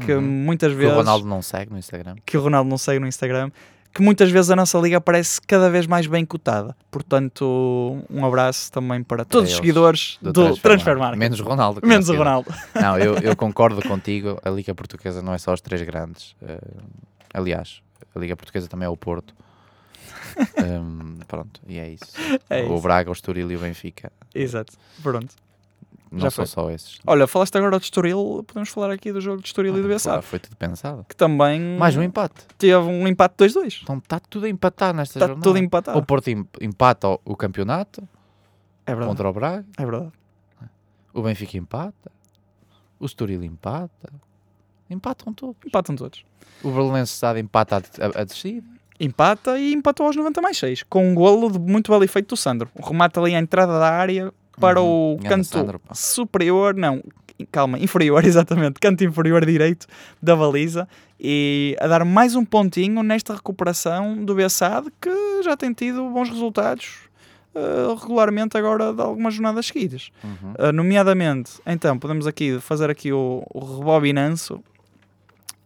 que uhum. muitas vezes... Que o Ronaldo não segue no Instagram. Que o Ronaldo não segue no Instagram. Que muitas vezes a nossa liga parece cada vez mais bem cotada. Portanto, um abraço também para todos os seguidores do, do Transfer, Transfer Market. Menos Ronaldo. Menos o Ronaldo. <laughs> Não, eu, eu <laughs> concordo contigo. A liga portuguesa não é só os três grandes. Uh, aliás, a liga portuguesa também é o Porto um, pronto, e é isso. <laughs> É o isso. Braga, o Estoril e o Benfica. Exato, pronto. Não Já são foi. só esses. Olha, falaste agora de Estoril, podemos falar aqui do jogo de Estoril ah, e do Bessado. Claro, foi tudo pensado. Que também... Mais um empate. Teve um empate 2-2. Então está tudo a empatar nesta está jornada. tudo empatado. O Porto empata o, campeonato é verdade. contra o Braga. É verdade. O Benfica empata. O Estoril empata. Empatam todos. Empatam todos. O Belenense está empata a, a, a descida empata e empatou aos 90 mais 6, com um golo de muito belo efeito do Sandro. Um remate ali à entrada da área para uhum. o canto Sandro, superior, não, calma, inferior, <laughs> exatamente, canto inferior direito da baliza e a dar mais um pontinho nesta recuperação do Bessade que já tem tido bons resultados uh, regularmente agora de algumas jornadas seguidas. Uhum. Uh, nomeadamente, então, podemos aqui fazer aqui o, o rebobinanço.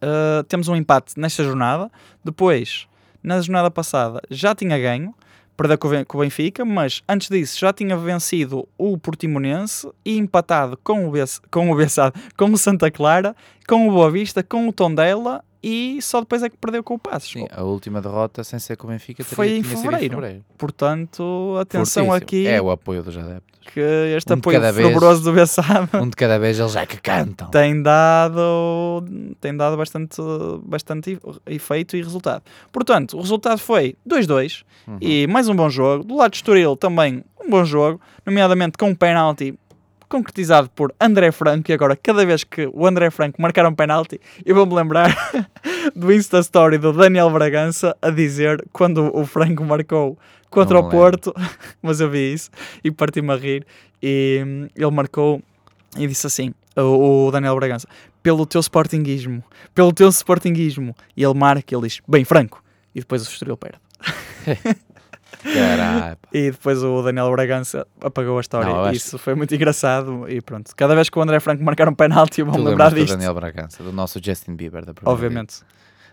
Uh, temos um empate nesta jornada. Depois, na jornada passada já tinha ganho, perdeu com o Benfica, mas antes disso já tinha vencido o Portimonense e empatado com o, com o Bessado, com o Santa Clara, com o Boa Vista, com o Tondela e só depois é que perdeu com o Passos. Sim, a última derrota sem ser com o Benfica Foi em tinha sido fevereiro. fevereiro. Portanto, atenção Fortíssimo. aqui É o apoio dos adeptos. que este um apoio fervoroso do Bessado Um de cada vez eles já que cantam. tem dado, tem dado bastante, bastante efeito e resultado. Portanto, o resultado foi 2-2 Uhum. e mais um bom jogo. Do lado de Estoril também um bom jogo, nomeadamente com um penalti concretizado por André Franco e agora cada vez que o André Franco marcar um penalti eu vou-me lembrar <laughs> do Insta Story do Daniel Bragança a dizer quando o Franco marcou contra Não o. Porto <laughs> mas eu vi isso e parti-me a rir e hum, ele marcou e disse assim o, Daniel Bragança pelo teu sportinguismo pelo teu sportinguismo e ele marca e ele diz bem Franco e depois o Estoril perde <laughs> E depois o Daniel Bragança apagou a história. Não, Isso foi muito engraçado. E pronto, cada vez que o André Franco marcar um penalti, eu vou-me lembrar lembras do disto. Daniel Bragança, do nosso Justin Bieber da Obviamente. vez.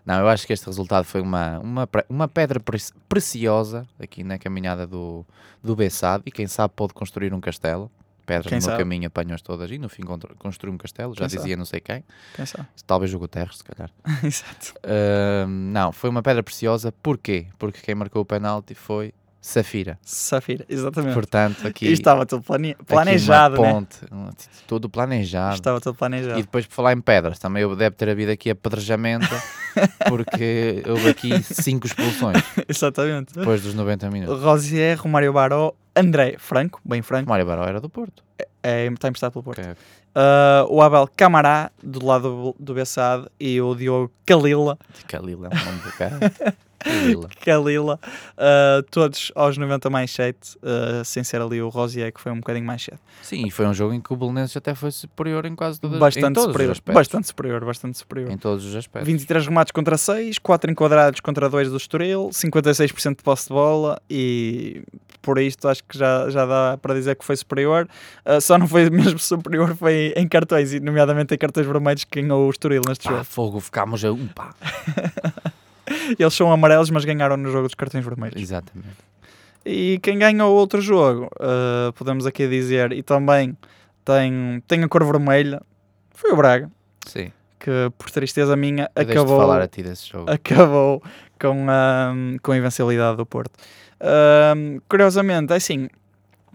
Não, eu acho que este resultado foi uma, uma, uma pedra pre- preciosa aqui na caminhada do, do Bessado e quem sabe pode construir um castelo. Pedras Quem no meu sabe? caminho apanhas todas e no fim construir um castelo, já Quem dizia não sei quem, Quem sabe? talvez o Guterres, se calhar. <laughs> Exato. Ahm, não, foi uma pedra preciosa, porquê? Porque quem marcou o penalti foi Safira. Safira, exatamente. Portanto, aqui, E estava tudo plane... aqui planejado, uma né? ponte, um- tudo planejado. Estava tudo planejado. E depois por falar em pedras, também deve ter havido aqui apedrejamento, <laughs> porque houve aqui cinco expulsões Exatamente. depois dos 90 minutos. Rosier, Romário Baró, André Franco, bem Franco, Mário Baró era do Porto. é, está emprestado pelo Porto. Ok. Uh, o Abel Camará, do lado do Bessade, e o Diogo Calila, Calila, é o nome do cara. <laughs> Calila. Calila, <laughs> uh, todos aos 90 mais 7, uh, sem ser ali o Rosier, que foi um bocadinho mais cedo. Sim, e foi um jogo em que o Belenenses até foi superior em quase todas em Bastante todos superior, os aspectos. bastante superior, bastante superior. Em todos os aspectos. 23 remates contra 6, 4 enquadrados contra 2 do Estoril, 56% de posse de bola e por isto acho que já, já dá para dizer que foi superior. Uh, só não foi <laughs> mesmo superior foi em cartões, e nomeadamente em cartões vermelhos que ganhou o Estoril neste Pá, jogo. fogo, ficámos a um pá. <laughs> <laughs> Eles são amarelos, mas ganharam no jogo dos cartões vermelhos. Exatamente. E quem ganhou outro jogo, uh, podemos aqui dizer, e também tem, tem a cor vermelha, foi o Braga, Sim. que por tristeza minha Eu acabou, falar a ti desse jogo. <laughs> acabou com a, com a invencibilidade do Porto. Um, curiosamente, é assim,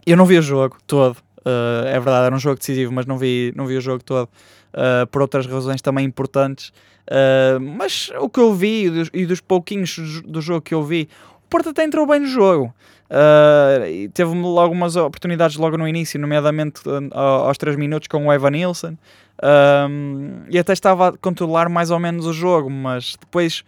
eu não vi o jogo todo, uh, é verdade, era um jogo decisivo, mas não vi, não vi o jogo todo uh, por outras razões também importantes. Uh, mas o que eu vi e dos, e dos pouquinhos do jogo que eu vi, o Porto até entrou bem no jogo. Uh, teve logo umas oportunidades logo no início, nomeadamente uh, aos 3 minutos com o Evan Nilsson. E até estava a controlar mais ou menos o jogo, mas depois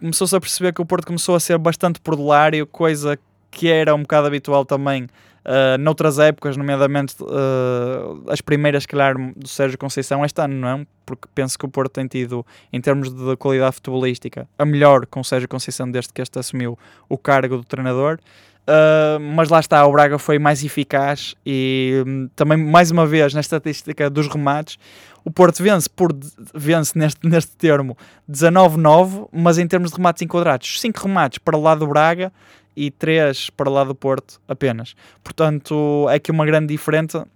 começou-se a perceber que o Porto começou a ser bastante perdulário, coisa que era um bocado habitual também uh, noutras épocas, nomeadamente uh, as primeiras, calhar, do Sérgio Conceição este ano, não é? Porque penso que o Porto tem tido, em termos de qualidade futebolística, a melhor com o Sérgio Conceição desde que este assumiu o cargo do treinador. Uh, mas lá está, o Braga foi mais eficaz e hum, também, mais uma vez, na estatística dos remates, o Porto vence, por, vence neste, neste termo 19-9, mas em termos de remates enquadrados, 5 remates para o lado do Braga e 3 para lado do Porto apenas. Portanto, é aqui uma grande diferença.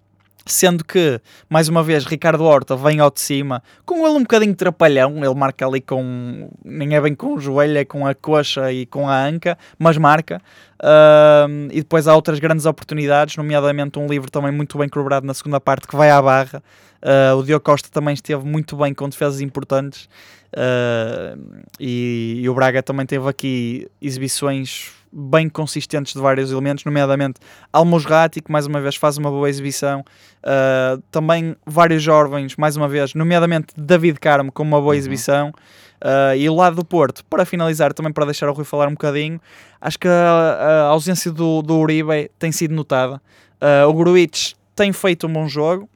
Sendo que, mais uma vez, Ricardo Horta vem ao de cima, com ele um bocadinho trapalhão, ele marca ali com, nem é bem com o joelho, é com a coxa e com a anca, mas marca. Uh, e depois há outras grandes oportunidades, nomeadamente um livro também muito bem cobrado na segunda parte, que vai à barra. Uh, o Diogo Costa também esteve muito bem com defesas importantes. Uh, e, e o Braga também teve aqui exibições bem consistentes de vários elementos, nomeadamente Almosrati, que mais uma vez faz uma boa exibição, uh, também vários jovens, mais uma vez, nomeadamente David Carmo, com uma boa Uhum. exibição, uh, e o lado do Porto, para finalizar, também para deixar o Rui falar um bocadinho, acho que a, a ausência do, do Uribe tem sido notada. Uh, o Gruitch tem feito um bom jogo,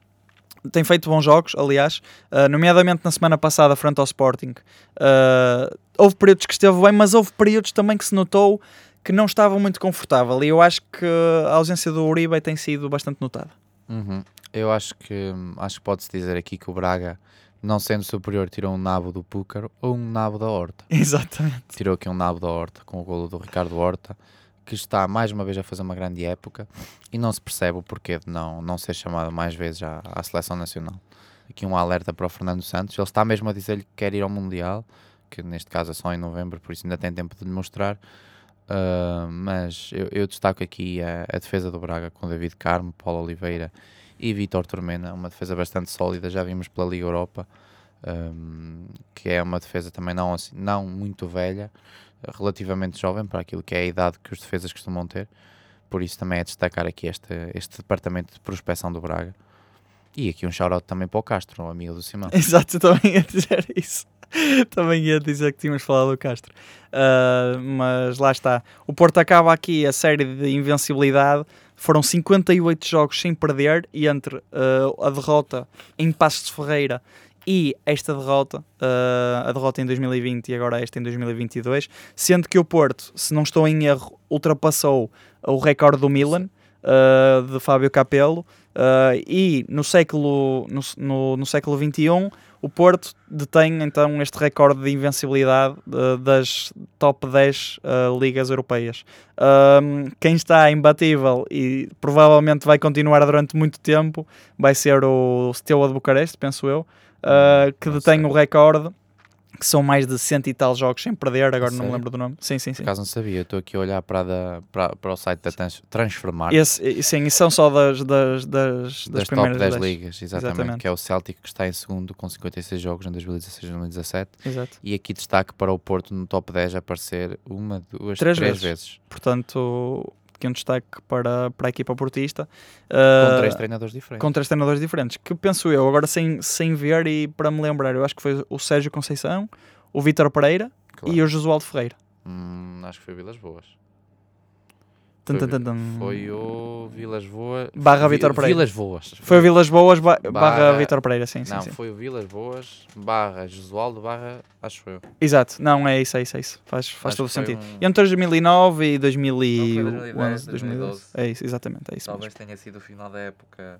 tem feito bons jogos, aliás, uh, nomeadamente na semana passada frente ao Sporting. Uh, houve períodos que esteve bem, mas houve períodos também que se notou que não estava muito confortável e eu acho que a ausência do Uribe tem sido bastante notada. Uhum. Eu acho que acho que pode-se dizer aqui que o Braga, não sendo superior, tirou um nabo do Púcaro ou um nabo da Horta. <laughs> Exatamente. Tirou aqui um nabo da Horta com o golo do Ricardo Horta, que está mais uma vez a fazer uma grande época e não se percebe o porquê de não, não ser chamado mais vezes à, à seleção nacional. Aqui um alerta para o Fernando Santos, ele está mesmo a dizer-lhe que quer ir ao Mundial, que neste caso é só em novembro, por isso ainda tem tempo de demonstrar. Uh, mas eu, eu, destaco aqui a, a, defesa do Braga com David Carmo, Paulo Oliveira e Vitor Tormena, uma defesa bastante sólida, já vimos pela Liga Europa, um, que é uma defesa também não, assim, não muito velha, relativamente jovem para aquilo que é a idade que os defesas costumam ter, por isso também é destacar aqui este, este departamento de prospecção do Braga. E aqui um shout-out também para o Castro, o amigo do Simão. <laughs> Exato, também ia dizer isso. <laughs> também ia dizer que tínhamos falado do Castro. Uh, mas lá está. O Porto acaba aqui a série de invencibilidade. Foram 58 jogos sem perder e entre uh, a derrota em Passos de Ferreira e esta derrota, uh, a derrota em 2020 e agora esta em 2022, sendo que o Porto, se não estou em erro, ultrapassou o recorde do Milan, de Fábio Capello, e no século, no, no, no século XXI o Porto detém então este recorde de invencibilidade uh, das top 10 uh, ligas europeias. Um, quem está imbatível e provavelmente vai continuar durante muito tempo vai ser o Steaua de Bucareste, penso eu, uh, que detém o recorde que são mais de cento e tal jogos sem perder, agora não me lembro do nome. Sim, sim, sim. Por acaso não sabia, estou aqui a olhar para, da, para, para o site da Transformar. Esse, sim, e são só das, das, das, das, das top 10 ligas, exatamente, exatamente, que é o Celtic que está em segundo com 56 jogos em 2016 e 2017. Exato. E aqui destaque para o Porto no top 10 aparecer uma, duas, três, três vezes. vezes. Portanto, um destaque para, para a equipa portista. Com uh, três treinadores diferentes. Com três treinadores diferentes, que penso eu, agora sem, sem ver e para me lembrar, eu acho que foi o Sérgio Conceição, o Vítor Pereira claro. e o Josualdo Ferreira. Hum, acho que foi Vilas Boas. Tum, foi, tum, tum, foi o Vilas Boas. Barra Vitor Pereira. Vilas Boas. Foi o Vilas Boas ba barra, barra Vitor Pereira, sim, Não, sim, foi o Vilas Boas barra Josualdo barra. Acho eu. Exato, não, é isso, é isso, é isso. Faz, faz todo sentido. Um... Entre 2009 e 2011, 2012. 2012. É isso, exatamente, é isso. Talvez mesmo. tenha sido o final da época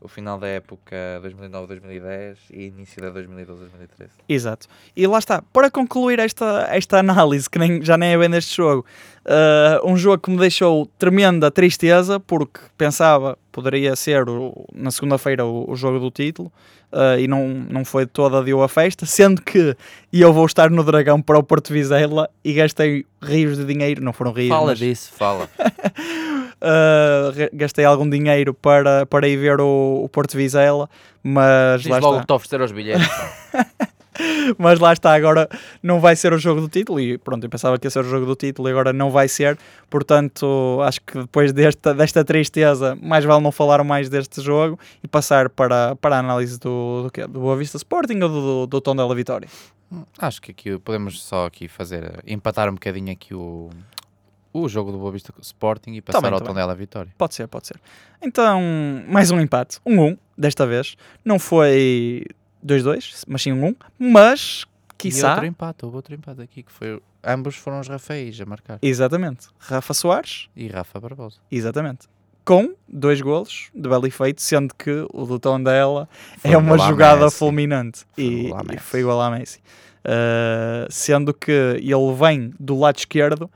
o final da época 2009-2010 e início da 2012-2013. Exato. E lá está, para concluir esta, esta análise, que nem, já nem é bem deste jogo, uh, um jogo que me deixou tremenda tristeza, porque pensava poderia ser o, na segunda-feira o, o, jogo do título, uh, e não, não foi toda deu a festa, sendo que eu vou estar no Dragão para o Porto Vizela e gastei rios de dinheiro, não foram rios. Fala mas... disso, fala. <laughs> Uh, gastei algum dinheiro para, para ir ver o, o Porto Vizela, mas Diz lá logo está. que oferecer os bilhetes. <laughs> mas lá está, agora não vai ser o jogo do título e pronto, eu pensava que ia ser o jogo do título e agora não vai ser, portanto acho que depois desta, desta tristeza mais vale não falar mais deste jogo e passar para, para a análise do, do, quê? do Boa Vista Sporting ou do, do, do Tondela Vitória. Acho que aqui podemos só aqui fazer, empatar um bocadinho aqui o, o jogo do Boa Vista Sporting e passar tá bem, ao tá Tondela Vitória. Pode ser, pode ser. Então, mais um empate. 1-1, um, um, desta vez. Não foi 2-2, mas sim 1-1. Um, mas, quiçá... E outro empate, houve outro empate aqui, que foi... Ambos foram os Rafaéis a marcar. Exatamente. Rafa Soares. E Rafa Barbosa. Exatamente. Com dois golos de belo efeito, sendo que o do Tondela foi é uma jogada Messi. fulminante. Foi e, e foi igual a Messi. Uh, sendo que ele vem do lado esquerdo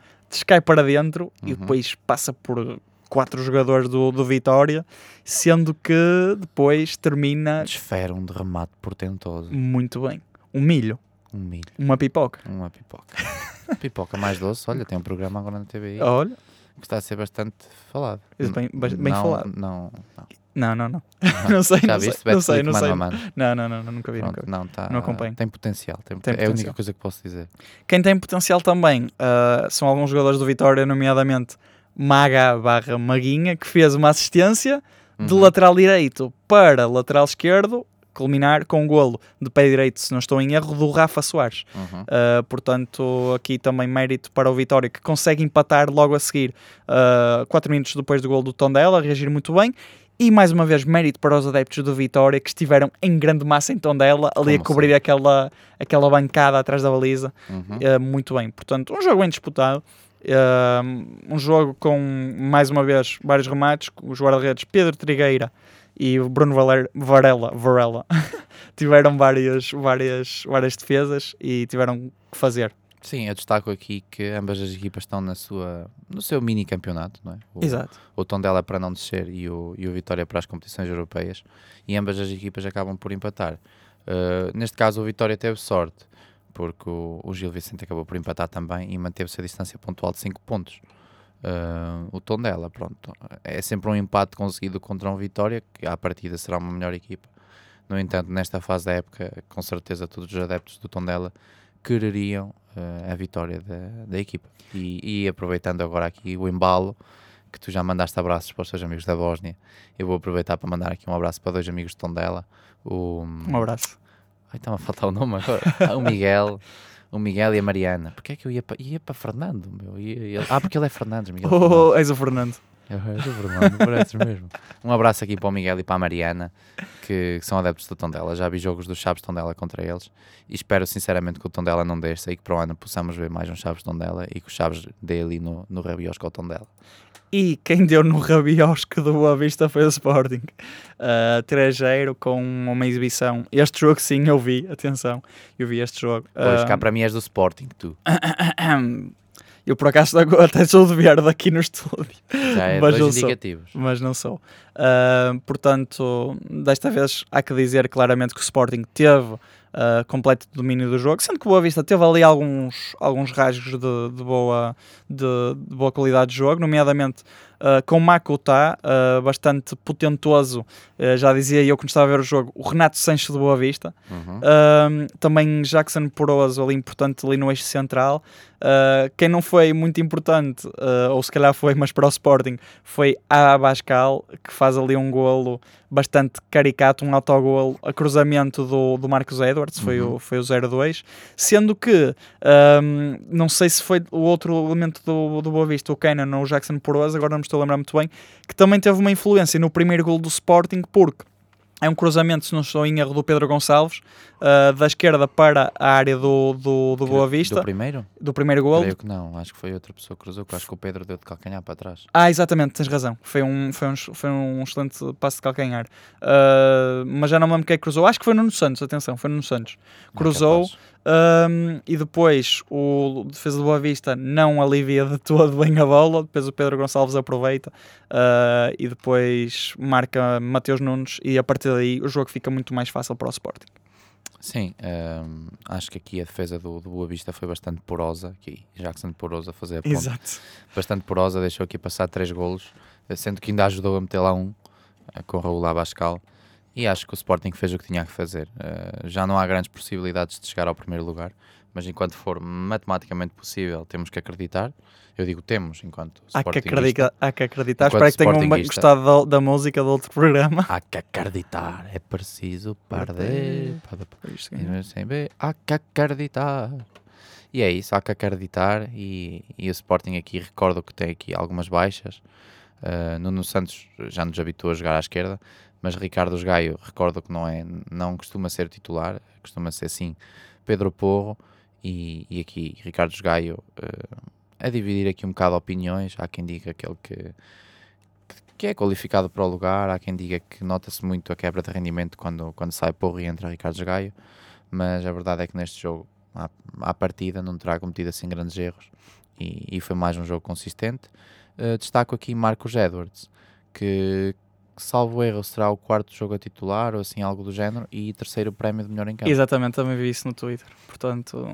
cai para dentro uhum. e depois passa por quatro jogadores do, do Vitória, sendo que depois termina. Desfere um derramate portentoso. Muito bem. Um milho. Um milho. Uma pipoca. Uma pipoca. <laughs> pipoca mais doce. Olha, tem um programa agora na TVI. Olha. Que está a ser bastante falado. Bem, bem não, falado. Não, não. Não, não, não. <laughs> não sei, Já não viste sei, não sei, não sei. Não, não, não, nunca vi, Pronto, nunca vi. Não, tá, não acompanho. Tem potencial, tem, tem é a única coisa que posso dizer. Quem tem potencial também uh, são alguns jogadores do Vitória, nomeadamente Maga barra Maguinha, que fez uma assistência uhum. de lateral direito para lateral esquerdo, culminar com um golo de pé direito, se não estou em erro, do Rafa Soares. Uhum. Uh, portanto, aqui também mérito para o Vitória, que consegue empatar logo a seguir, 4 uh, minutos depois do golo do Tondela, reagir muito bem. E mais uma vez, mérito para os adeptos do Vitória que estiveram em grande massa em Tondela, ali Como a cobrir aquela, aquela bancada atrás da baliza. Uhum. Uh, muito bem. Portanto, um jogo bem disputado. Uh, um jogo com, mais uma vez, vários remates. Os guarda-redes Pedro Trigueira e Bruno Valer, Varela, Varela <laughs> tiveram várias, várias, várias defesas e tiveram que fazer. Sim, eu destaco aqui que ambas as equipas estão na sua, no seu mini campeonato, não é? O, Exato. O Tondela para não descer e o, e o Vitória para as competições europeias e ambas as equipas acabam por empatar. Uh, neste caso, o Vitória teve sorte porque o, o Gil Vicente acabou por empatar também e manteve-se a distância pontual de 5 pontos. Uh, o tom dela, pronto, é sempre um empate conseguido contra um Vitória, que à partida será uma melhor equipa. No entanto, nesta fase da época, com certeza todos os adeptos do Tondela quereriam a vitória da, da equipa. E, e, aproveitando agora aqui o embalo, que tu já mandaste abraços para os teus amigos da Bósnia, eu vou aproveitar para mandar aqui um abraço para dois amigos de Tondela. O, um abraço. Ai, está-me a faltar o nome agora. Ah, o Miguel. O Miguel e a Mariana. Porque é que eu ia para, ia para Fernando? Meu? Ia, ia... Ah, porque ele é Fernandes. Miguel <laughs> oh, Fernandes. és o Fernando. Eu, és o Fernando, pareces mesmo. <laughs> Um abraço aqui para o Miguel e para a Mariana, que, que são adeptos do Tondela. Já vi jogos dos Chaves Tondela contra eles e espero sinceramente que o Tondela não desça e que para o ano possamos ver mais um Chaves Tondela e que o Chaves dê ali no, no rabiosco ao Tondela. E quem deu no rabiosco do Boa Vista foi o Sporting. Uh, 3-0 com uma exibição. Este jogo sim eu vi, atenção, eu vi este jogo. Pois, uh, cá para mim és do Sporting, tu. <coughs> <coughs> <coughs> Eu por acaso até sou de verde aqui no estúdio. Já é <laughs> mas dois indicativos. Sou, mas não sou. Uh, portanto, desta vez há que dizer claramente que o Sporting teve uh, completo domínio do jogo, sendo que o Boa Vista teve ali alguns, alguns rasgos de, de boa, de, de, boa qualidade de jogo, nomeadamente uh, com Makuta, uh, bastante potentoso, já dizia eu quando estava a ver o jogo, o Renato Sanches de Boa Vista, uhum. também Jackson Poroso ali importante ali no eixo central, quem não foi muito importante, ou se calhar foi, mas para o Sporting, foi a Abascal, que faz ali um golo bastante caricato, um autogol a cruzamento do, do Marcos Edwards, foi, uhum. o, foi o 0-2, sendo que um, não sei se foi o outro elemento do, do Boa Vista, o Kenan ou o Jackson Porosa, agora não me estou a lembrar muito bem, que também teve uma influência no primeiro gol do Sporting, porque é um cruzamento, se não estou em erro, do Pedro Gonçalves, uh, da esquerda para a área do, do, do Boa Vista. Do primeiro? Do primeiro gol. Creio que não, acho que foi outra pessoa que cruzou, que acho que o Pedro deu de calcanhar para trás. Ah, exatamente, tens razão. Foi um, foi um, foi um excelente passo de calcanhar. Uh, mas já não me lembro quem é cruzou. Acho que foi Nuno Santos, atenção, foi Nuno Santos. Cruzou. Um, e depois o defesa do Boa Vista não alivia de todo bem a bola. Depois o Pedro Gonçalves aproveita uh, e depois marca Mateus Nunes. E a partir daí o jogo fica muito mais fácil para o Sporting. Sim, um, acho que aqui a defesa do, do, Boa Vista foi bastante porosa. Aqui, Jackson porosa fazer a ponta. Exato. Bastante porosa, deixou aqui passar três golos, sendo que ainda ajudou a meter lá um eh, com o Raul Abascal. E acho que o Sporting fez o que tinha que fazer. Uh, já não há grandes possibilidades de chegar ao primeiro lugar, mas enquanto for matematicamente possível, temos que acreditar. Eu digo temos, enquanto há que acreditar, há que acreditar. Espero que tenham gostado da, da, música do outro programa. Há que acreditar, é preciso perder. Há que acreditar. E é isso, há que acreditar. E, e o Sporting aqui, recordo que tem aqui algumas baixas. Uh, Nuno Santos já nos habituou a jogar à esquerda, mas Ricardo Gaio, recordo que não, é, não costuma ser titular, costuma ser sim Pedro Porro e, e aqui Ricardo Gaio uh, a dividir aqui um bocado opiniões. Há quem diga aquele que, que é qualificado para o lugar, há quem diga que nota-se muito a quebra de rendimento quando, quando sai Porro e entra Ricardo Gaio, mas a verdade é que neste jogo, à, à partida, não terá cometido assim grandes erros e, e foi mais um jogo consistente. Uh, destaco aqui Marcos Edwards, que, salvo erro, será o quarto jogo a titular ou assim, algo do género, e terceiro prémio de melhor em campo. Exatamente, também vi isso no Twitter. Portanto,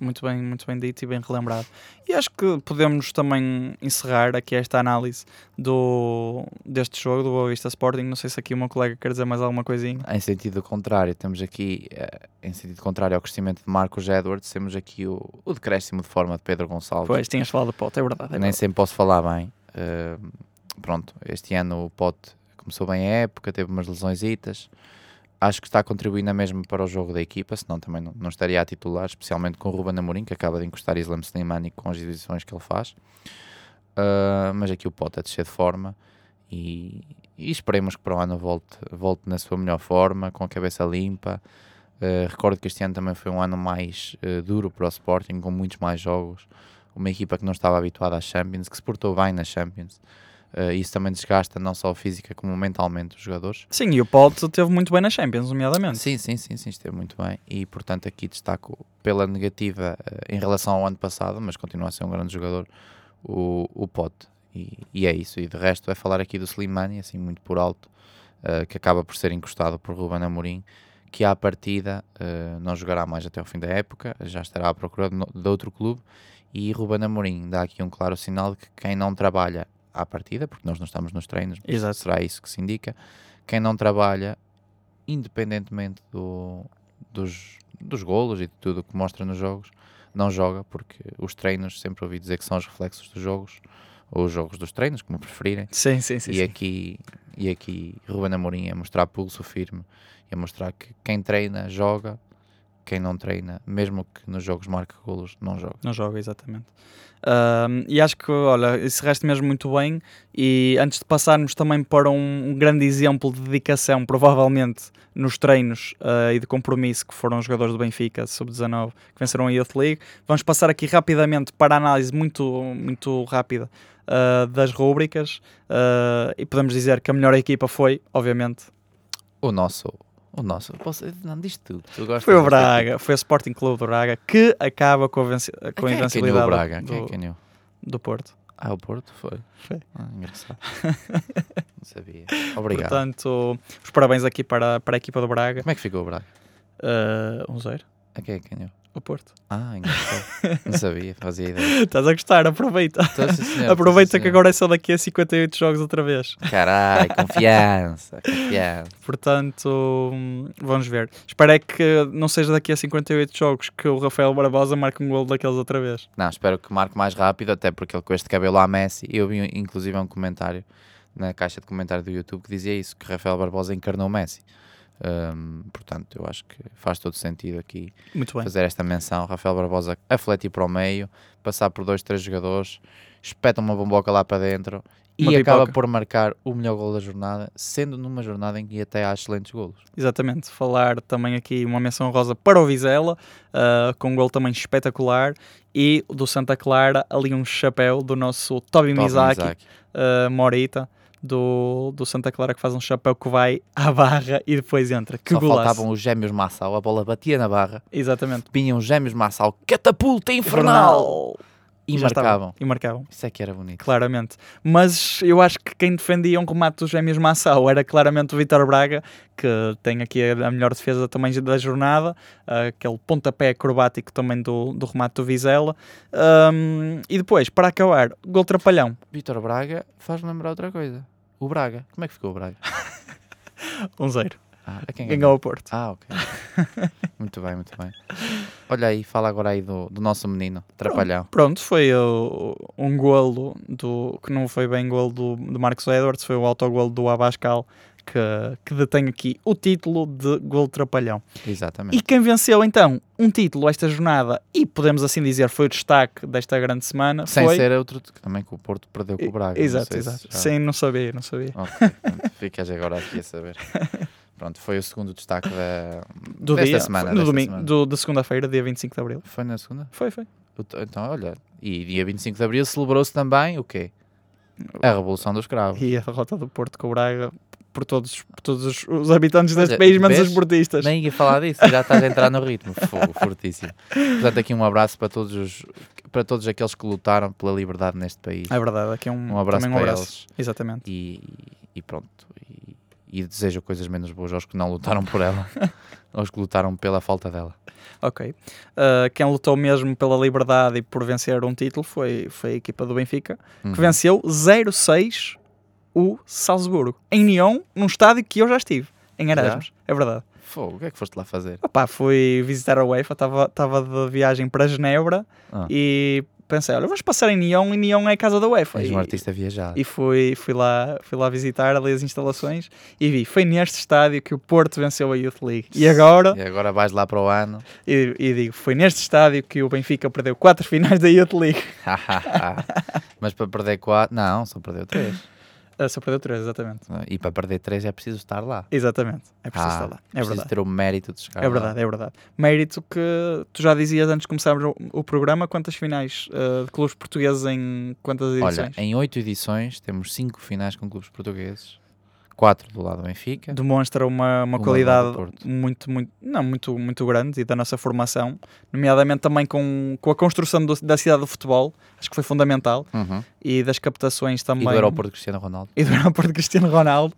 muito bem, muito bem dito e bem relembrado. E acho que podemos também encerrar aqui esta análise do, deste jogo do Boa Vista Sporting. Não sei se aqui o meu colega quer dizer mais alguma coisinha. Em sentido contrário, temos aqui, eh, em sentido contrário ao crescimento de Marcos Edwards, temos aqui o, o decréscimo de forma de Pedro Gonçalves. Pois, tinhas falado do Pote, é verdade. É Nem verdade. sempre posso falar bem. Uh, pronto, este ano o Pote começou bem a época, teve umas lesões. Acho que está contribuindo na mesma para o jogo da equipa, senão também não, não estaria a titular, especialmente com o Ruben Amorim, que acaba de encostar Islam Slimani com as exibições que ele faz. Uh, mas aqui o Pote é descer de forma e, e, esperemos que para o ano volte, volte na sua melhor forma, com a cabeça limpa. Uh, recordo que este ano também foi um ano mais uh, duro para o Sporting, com muitos mais jogos. Uma equipa que não estava habituada às Champions, que se portou bem nas Champions. Uh, isso também desgasta não só física como mentalmente os jogadores. Sim, e o Pote esteve muito bem na Champions, nomeadamente. Sim, sim, sim, sim, esteve muito bem. E portanto aqui destaco pela negativa uh, em relação ao ano passado, mas continua a ser um grande jogador, o, o Pote. E, e, é isso. E de resto é falar aqui do Slimani, assim muito por alto, uh, que acaba por ser encostado por Ruben Amorim, que à partida não jogará mais até o fim da época, já estará à procura de, de outro clube. E Ruben Amorim dá aqui um claro sinal de que quem não trabalha à partida, porque nós não estamos nos treinos, Exato. será isso que se indica. Quem não trabalha, independentemente do, dos, dos golos e de tudo o que mostra nos jogos, não joga, porque os treinos, sempre ouvi dizer que são os reflexos dos jogos, ou os jogos dos treinos, como preferirem. Sim, sim, sim. E, sim. Aqui, e aqui Ruben Amorim a mostrar pulso firme e a mostrar que quem treina joga, quem não treina, mesmo que nos jogos marque golos, não joga. Não joga, exatamente. Um, e acho que, olha, isso resta mesmo muito bem. E antes de passarmos também para um, um grande exemplo de dedicação, provavelmente nos treinos uh, e de compromisso que foram os jogadores do Benfica, sub-19, que venceram a Youth League, vamos passar aqui rapidamente para a análise muito, muito rápida uh, das rúbricas. Uh, e podemos dizer que a melhor equipa foi, obviamente, o nosso o nosso, posso, não diz tudo. Foi o Braga, foi o Sporting Clube do Braga que acaba com a, venci, com a invencibilidade é o Braga? Do, quem é do Porto. Ah, o Porto foi. Foi. Ah, engraçado. <laughs> não sabia. Obrigado. Portanto, os parabéns aqui para, para a equipa do Braga. Como é que ficou o Braga? Uh, um zero. A quem é que ganhou? O Porto. Ah, engraçado. não sabia, fazia ideia. <laughs> Estás a gostar, aproveita. Sim, senhor, aproveita que agora é só daqui a 58 jogos outra vez. Caralho, confiança, <laughs> confiança. Portanto, vamos ver. Espero é que não seja daqui a 58 jogos que o Rafael Barbosa marque um gol daqueles outra vez. Não, espero que marque mais rápido, até porque ele com este cabelo à Messi, eu vi inclusive um comentário na caixa de comentário do YouTube que dizia isso, que Rafael Barbosa encarnou Messi. Um, portanto, eu acho que faz todo sentido aqui fazer esta menção. Rafael Barbosa a fletir para o meio, passar por dois, três jogadores, espeta uma bomboca lá para dentro uma e pipoca. acaba por marcar o melhor gol da jornada, sendo numa jornada em que até há excelentes golos. Exatamente, falar também aqui uma menção rosa para o Vizela, uh, com um gol também espetacular, e do Santa Clara, ali um chapéu do nosso Toby, Toby Mizaki, Mizaki. Uh, Morita do, do Santa Clara que faz um chapéu que vai à barra e depois entra. Que Só golaço. faltavam os gêmeos Massal, a bola batia na barra. Exatamente. Vinham os gêmeos Massal, catapulta infernal! E, e marcavam. E marcavam. Isso é que era bonito. Claramente. Mas eu acho que quem defendia um remate dos gêmeos Massal era claramente o Vitor Braga, que tem aqui a melhor defesa também da jornada, aquele pontapé acrobático também do, do remate do Vizela. Um, e depois, para acabar, gol trapalhão. Vitor Braga faz-me lembrar outra coisa. O Braga. Como é que ficou o Braga? <laughs> um zero. Ah, quem ganhou o Porto. Ah, ok. <laughs> muito bem, muito bem. Olha aí, fala agora aí do, do nosso menino, Trapalhão. Pronto, pronto foi o, um golo do, que não foi bem golo do, do Marcos Edwards, foi o autogolo do Abascal que, que detém aqui o título de gol trapalhão. Exatamente. E quem venceu então um título esta jornada, e podemos assim dizer, foi o destaque desta grande semana. Sem foi... ser outro também que o Porto perdeu com o Braga. Exato, exato. Já... Sim, não sabia, não sabia. Ok, ficas agora aqui a saber. <laughs> Pronto, foi o segundo destaque da, do desta dia, semana. No domingo, do, da segunda-feira, dia 25 de Abril. Foi na segunda? Foi, foi. Então, olha, e dia 25 de Abril celebrou-se também o quê? A Revolução dos Cravos. E a derrota do Porto com o Braga por todos, por todos os habitantes deste olha, país, menos os portistas. Nem ia falar disso, já estás a entrar no ritmo. <laughs> Fogo, fortíssimo. Portanto, aqui um abraço para todos, os, para todos aqueles que lutaram pela liberdade neste país. É verdade, aqui é um, um abraço um para abraço. eles. Exatamente. E, e pronto. E, e desejo coisas menos boas aos que não lutaram por ela, <laughs> aos que lutaram pela falta dela. Ok. Uh, quem lutou mesmo pela liberdade e por vencer um título foi, foi a equipa do Benfica, uhum. que venceu 0-6 o Salzburgo, em Nyon, num estádio que eu já estive, em Erasmus. É verdade. Fogo, o que é que foste lá fazer? Opa, fui visitar a UEFA, estava de viagem para Genebra ah. e pensei, olha, vamos passar em Nyon e Nyon é a casa da UEFA. És um artista viajado. E fui, fui, lá, fui lá visitar ali as instalações e vi, foi neste estádio que o Porto venceu a Youth League. E agora... E agora vais lá para o ano. E, e digo, foi neste estádio que o Benfica perdeu quatro <laughs> finais da Youth League. <laughs> Mas para perder quatro... Não, só perdeu três. Uh, só perdeu 3, exatamente. E para perder 3 é preciso estar lá. Exatamente, é preciso ah, estar lá. É preciso verdade. ter o mérito de chegar É verdade, lá. é verdade. Mérito que tu já dizias antes de começarmos o, o programa, quantas finais uh, de clubes portugueses em quantas edições? Olha, em 8 edições temos 5 finais com clubes portugueses. 4 do lado do Benfica. Demonstra uma, uma, qualidade muito, muito, não, muito, muito grande e da nossa formação, nomeadamente também com, com a construção do- da cidade do futebol, acho que foi fundamental, Uhum. e das captações E também. do aeroporto Cristiano Ronaldo, E do aeroporto de Cristiano Ronaldo.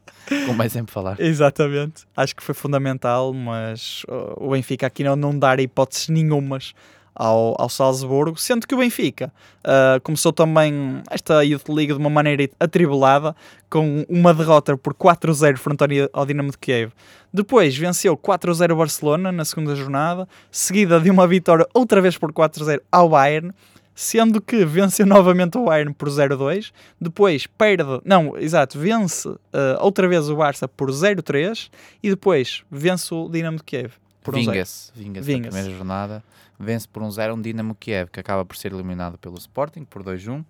como é sempre falar. Exatamente. Acho que foi fundamental, mas uh, o Benfica aqui não, não dar hipóteses nenhumas ao, ao Salzburgo, sendo que o Benfica uh, começou também esta Youth League de uma maneira atribulada, com uma derrota por 4-0 frente ao Dinamo de Kiev. Depois venceu 4-0 o Barcelona na segunda jornada, seguida de uma vitória outra vez por 4-0 ao Bayern, sendo que venceu <laughs> novamente o Bayern por 0-2, depois perde, não, exato, vence uh, outra vez o Barça por 0-3 e depois vence o Dinamo de Kiev por 1-0. Vinga-se, vinga-se na Vinga-se. primeira jornada. Vence por um 0 um Dinamo Kiev, que acaba por ser eliminado pelo Sporting por 2-1.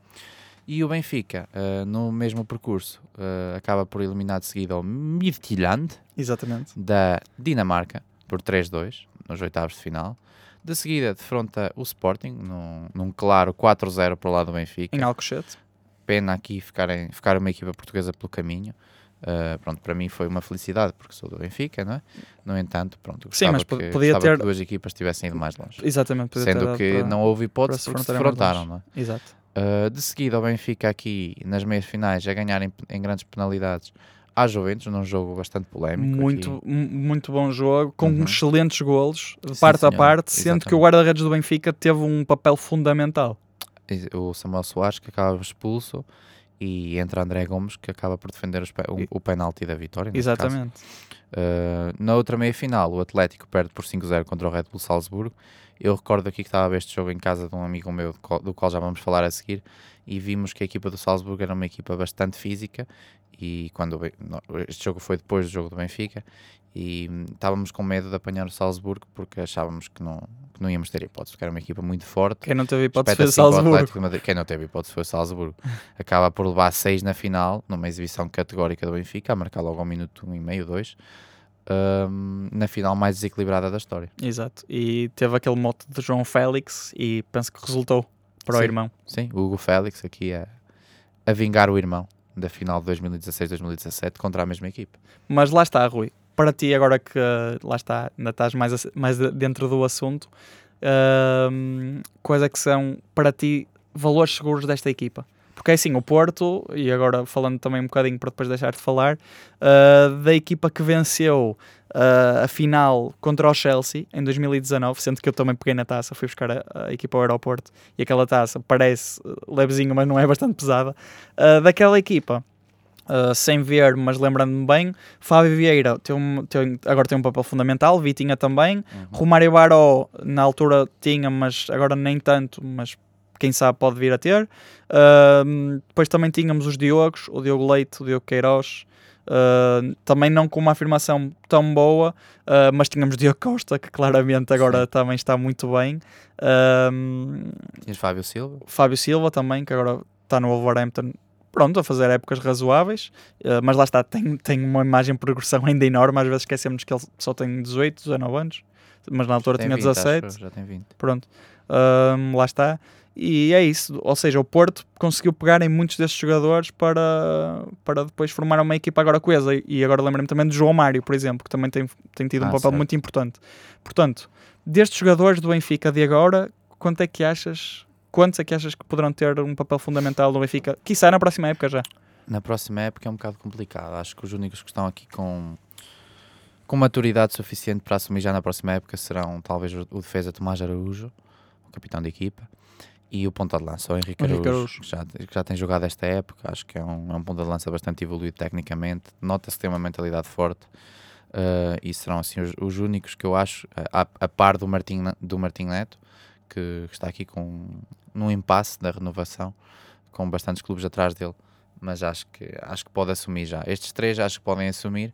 E o Benfica, eh, no mesmo percurso, eh, acaba por eliminar de seguida o Midtjylland Exatamente. da Dinamarca por 3-2 nos oitavos de final. De seguida, defronta o Sporting num, num claro 4-0 para o lado do Benfica. Em Alcochete. Pena aqui ficarem, ficar uma equipa portuguesa pelo caminho. Uh, pronto, para mim foi uma felicidade porque sou do Benfica, não é? No entanto, pronto, Sim, gostava mas que, podia ter- que duas equipas tivessem ido mais longe. Exatamente. Sendo que para- não houve hipótese porque se defrontaram, não é? Exato. Uh, de seguida, o Benfica aqui nas meias finais a ganhar em, em grandes penalidades à Juventus, num jogo bastante polémico. Muito, aqui. mu- muito bom jogo, com Uhum. excelentes golos, de Sim, parte a senhor. parte, sendo que o guarda-redes do Benfica teve um papel fundamental. O Samuel Soares que acaba expulso e entra André Gomes que acaba por defender pe- o, o penalti da vitória. Exatamente. Uh, na outra meia-final, o Atlético perde por 5-0 contra o Red Bull Salzburgo. Eu recordo aqui que estava a ver este jogo em casa de um amigo meu, do qual, já vamos falar a seguir, e vimos que a equipa do Salzburgo era uma equipa bastante física. E quando este jogo foi depois do jogo do Benfica, e hum, estávamos com medo de apanhar o Salzburgo porque achávamos que não, que não íamos ter hipótese, porque era uma equipa muito forte. Quem não teve hipótese foi o Salzburgo. Quem não teve hipótese foi o Salzburgo. Acaba por levar 6 na final, numa exibição categórica do Benfica, a marcar logo ao minuto 1 e meio, 2. na final mais desequilibrada da história. Exato. E teve aquele mote de João Félix e penso que resultou para o Sim. irmão. Sim, o Hugo Félix aqui a, a vingar o irmão da final de 2016-2017 contra a mesma equipe. Mas lá está, Rui. Para ti, agora que uh, lá está, ainda estás mais, mais de- dentro do assunto, uh, quais é que são para ti valores seguros desta equipa? Porque é assim, o Porto, e agora falando também um bocadinho para depois deixar de falar, uh, da equipa que venceu uh, a final contra o Chelsea em 2019, sendo que eu também peguei na taça, fui buscar a, a equipa ao aeroporto e aquela taça parece levezinha, mas não é bastante pesada. Uh, daquela equipa, uh, sem ver, mas lembrando-me bem, Fábio Vieira tem um- tem- agora tem um papel fundamental, Vitinha também, Romário Baró na altura tinha, mas agora nem tanto, mas quem sabe pode vir a ter. Ahm, depois também tínhamos os Diogos, o Diogo Leite, o Diogo Queiroz, ah, também não com uma afirmação tão boa, ah, mas tínhamos Diogo Costa, que claramente agora Sim. também está muito bem. Tinhas Fábio Silva, Fábio Silva também, que agora está no Wolverhampton, pronto, a fazer épocas razoáveis, eh, mas lá está, tem, tem uma imagem de progressão ainda enorme, às vezes esquecemos que ele só tem 18, 19 anos, mas na altura tinha 20, acho 17, eu, já tem 20. pronto, lá está. E é isso, ou seja, o Porto conseguiu pegar em muitos destes jogadores para, para depois formar uma equipa agora coesa. E agora lembrei-me também do João Mário, por exemplo, que também tem, tem tido um Ah, papel certo. muito importante. Portanto, destes jogadores do Benfica de agora, quanto é que achas, quantos é que achas que poderão ter um papel fundamental no Benfica? Quiçá na próxima época já. Na próxima época é um bocado complicado. Acho que os únicos que estão aqui com, com maturidade suficiente para assumir já na próxima época serão talvez o, defesa Tomás Araújo, o capitão da equipa, e o ponta de lança, o Henrique O Henrique Araújo, que já, que já tem jogado esta época. Acho que é um, é um ponta de lança bastante evoluído tecnicamente. Nota-se que tem uma mentalidade forte. eh, e serão assim os, os únicos que eu acho, eh, a, a par do Martim, do Martim Neto, que, que está aqui com, num impasse da renovação, com bastantes clubes atrás dele mas acho que, acho que pode assumir já. Estes três acho que podem assumir,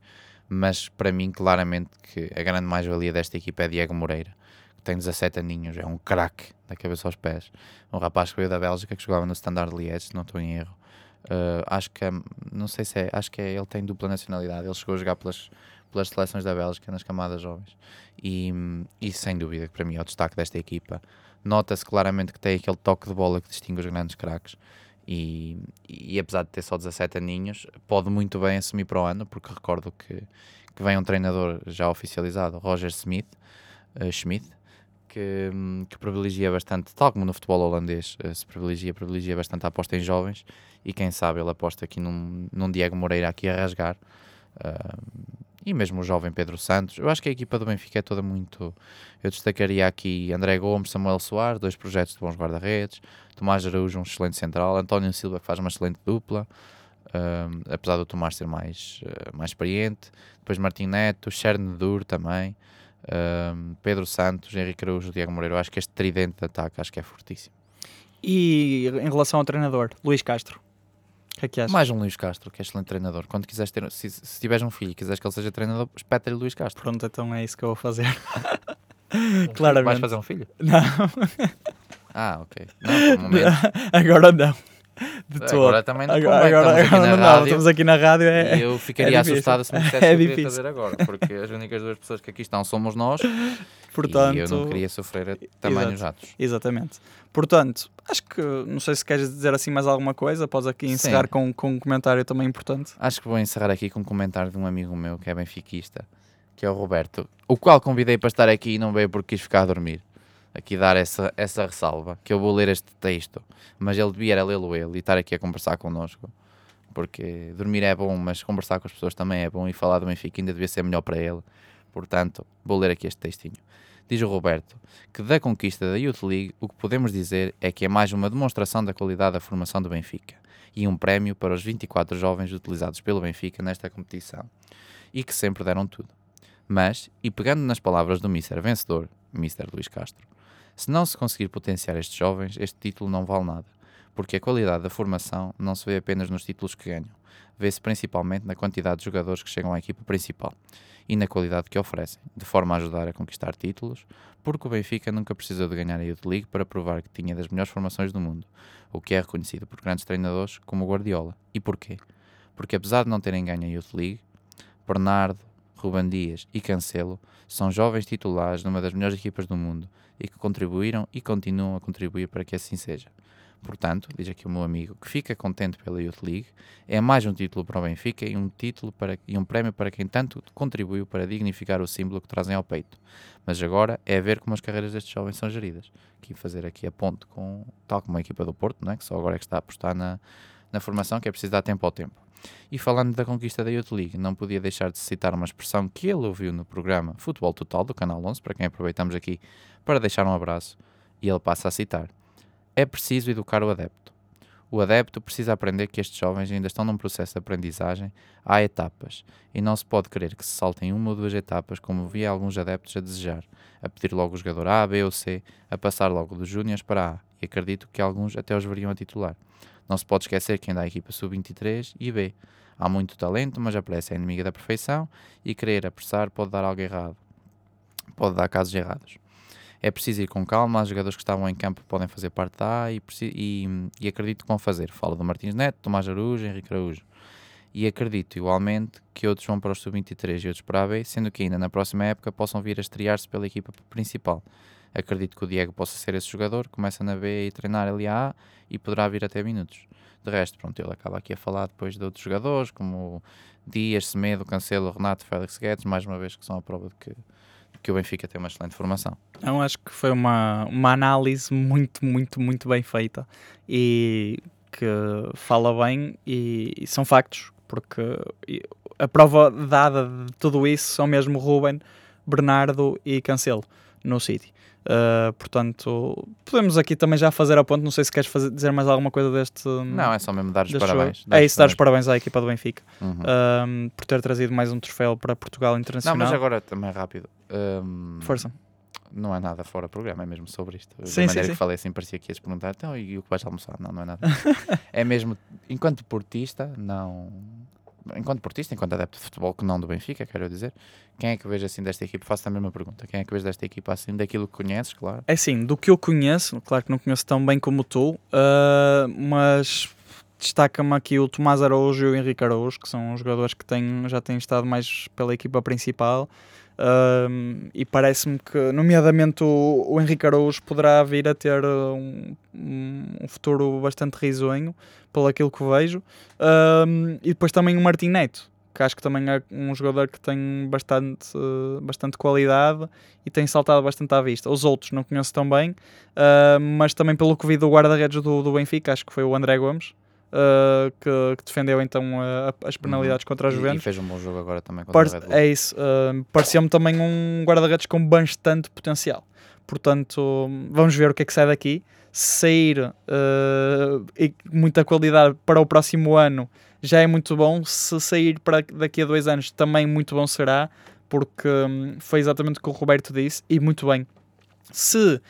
mas para mim, claramente, que a grande mais-valia desta equipa é Diego Moreira, que tem 17 aninhos, é um craque da cabeça aos pés. Um rapaz que veio da Bélgica, que jogava no Standard Liège, se não estou em erro. Uh, acho que, é- não sei se é, acho que é, ele tem dupla nacionalidade, ele chegou a jogar pelas, pelas seleções da Bélgica nas camadas jovens. E, e sem dúvida que para mim é o destaque desta equipa. Nota-se claramente que tem aquele toque de bola que distingue os grandes craques E, e apesar de ter só 17 aninhos, pode muito bem assumir para o ano, porque recordo que, que vem um treinador já oficializado, Roger Smith, uh, Schmidt, que, que, privilegia bastante, tal como no futebol holandês, uh, se privilegia, privilegia bastante a aposta em jovens e quem sabe ele aposta aqui num, num Diego Moreira aqui a rasgar. Uh, e mesmo o jovem Pedro Santos. Eu acho que a equipa do Benfica é toda muito. Eu destacaria aqui André Gomes, Samuel Soares, dois projetos de bons guarda-redes, Tomás Araújo, um excelente central, António Silva, que faz uma excelente dupla, uh, apesar do Tomás ser mais, uh, mais experiente, depois Martim Neto, Dur também, uh, Pedro Santos, Henrique Araújo, Diego Moreira. Eu acho que este tridente de ataque acho que é fortíssimo. E em relação ao treinador, Luís Castro? Que é que achas? Mais um Luís Castro, que é excelente treinador. Quando quiseres ter, se, se tiveres um filho e quiseres que ele seja treinador, espeta-lhe Luís Castro. Pronto, então é isso que eu vou fazer. Um <laughs> Claramente. Vais fazer um filho? Não. Ah, ok. Não, <laughs> agora não. <laughs> De agora também não agora, agora, agora não, não, estamos aqui na rádio. É, eu <laughs> ficaria é assustado se me <laughs> dissesse é que eu fazer agora, porque as únicas duas pessoas que aqui estão somos nós. Portanto, e eu não queria sofrer tamanhos jatos. Exatamente. Portanto, acho que não sei se queres dizer assim mais alguma coisa, podes aqui encerrar com, com um comentário também importante. Acho que vou encerrar aqui com um comentário de um amigo meu que é benfiquista, que é o Roberto, o qual convidei para estar aqui e não veio porque quis ficar a dormir aqui dar essa, essa ressalva, que eu vou ler este texto, mas ele devia lê-lo ele e estar aqui a conversar connosco, porque dormir é bom, mas conversar com as pessoas também é bom e falar do Benfica ainda devia ser melhor para ele. Portanto, vou ler aqui este textinho. Diz o Roberto que da conquista da Youth League o que podemos dizer é que é mais uma demonstração da qualidade da formação do Benfica e um prémio para os 24 jovens utilizados pelo Benfica nesta competição e que sempre deram tudo. Mas, e pegando nas palavras do Mister vencedor, Mister Luís Castro, se não se conseguir potenciar estes jovens, este título não vale nada, porque a qualidade da formação não se vê apenas nos títulos que ganham, vê-se principalmente na quantidade de jogadores que chegam à equipa principal e na qualidade que oferecem, de forma a ajudar a conquistar títulos, porque o Benfica nunca precisou de ganhar a Youth League para provar que tinha das melhores formações do mundo, o que é reconhecido por grandes treinadores como o Guardiola. E porquê? Porque apesar de não terem ganho a Youth League, Bernardo, Ruban Dias e Cancelo são jovens titulares numa das melhores equipas do mundo e que contribuíram e continuam a contribuir para que assim seja. Portanto, diz aqui o meu amigo, que fica contente pela Youth League, é mais um título para o Benfica e um título para, e um prémio para quem tanto contribuiu para dignificar o símbolo que trazem ao peito. Mas agora é ver como as carreiras destes jovens são geridas. Aqui fazer aqui a ponte com, tal como a equipa do Porto, não é? que só agora é que está a apostar na, na formação, que é preciso dar tempo ao tempo. E falando da conquista da Youth League, não podia deixar de citar uma expressão que ele ouviu no programa Futebol Total do Canal 11, para quem aproveitamos aqui para deixar um abraço, e ele passa a citar: É preciso educar o adepto. O adepto precisa aprender que estes jovens ainda estão num processo de aprendizagem, há etapas, e não se pode querer que se saltem uma ou duas etapas, como vi alguns adeptos a desejar, a pedir logo o jogador A, B ou C, a passar logo dos Júniors para A, e acredito que alguns até os veriam a titular. Não se pode esquecer que ainda há a equipa sub-23 e B. Há muito talento, mas a pressa é inimiga da perfeição e querer apressar pode dar algo errado. Pode dar casos errados. É preciso ir com calma, os jogadores que estavam em campo podem fazer parte da A e, e, e acredito que vão fazer. Falo do Martins Neto, Tomás Araújo, Henrique Araújo. E acredito igualmente que outros vão para o sub-23 e outros para a B, sendo que ainda na próxima época possam vir a estrear-se pela equipa principal. Acredito que o Diego possa ser esse jogador, começa na B e treinar ali a A e poderá vir até minutos. De resto, pronto, ele acaba aqui a falar depois de outros jogadores, como Dias, Semedo, Cancelo, Renato, Félix Guedes, mais uma vez que são a prova de que, que o Benfica tem uma excelente formação. Eu acho que foi uma, uma análise muito, muito, muito bem feita e que fala bem e, e são factos, porque a prova dada de tudo isso são mesmo Ruben, Bernardo e Cancelo no City. Uh, portanto, podemos aqui também já fazer a ponto. Não sei se queres fazer, dizer mais alguma coisa deste. Não, é só mesmo dar os parabéns. É isso, dar os parabéns à equipa do Benfica uhum. uh, por ter trazido mais um troféu para Portugal Internacional. Não, mas agora também rápido. Um, Força. Não é nada fora do programa, é mesmo sobre isto. Sim, da maneira sim, que falei assim, parecia que ias perguntar então, e o que vais almoçar? Não, não é nada. <laughs> é mesmo, enquanto portista, não enquanto portista, enquanto adepto de futebol, que não do Benfica, quero dizer, quem é que vejo assim desta equipa? Faço a mesma pergunta. Quem é que vejo desta equipa assim, daquilo que conheces, claro? É sim, do que eu conheço, claro que não conheço tão bem como tu, uh, mas destaca-me aqui o Tomás Araújo e o Henrique Araújo, que são jogadores que têm, já têm estado mais pela equipa principal. Um, e parece-me que, nomeadamente, o, o Henrique Araújo poderá vir a ter um, um futuro bastante risonho, pelo aquilo que vejo. Um, e depois também o Martim Neto, que acho que também é um jogador que tem bastante, uh, bastante qualidade e tem saltado bastante à vista. Os outros não conheço tão bem, uh, mas também pelo que vi do guarda-redes do, do Benfica, acho que foi o André Gomes. Uh, que, que, defendeu então as penalidades uhum. contra a Juventus e, e, fez um bom jogo agora também contra Par a Red Bull. É isso, pareceu-me também um guarda-redes com bastante potencial. Portanto, vamos ver o que é que sai daqui. Se sair e muita qualidade para o próximo ano, já é muito bom. Se sair para daqui a dois anos, também muito bom será, porque hum, foi exatamente o que o Roberto disse, e muito bem. Se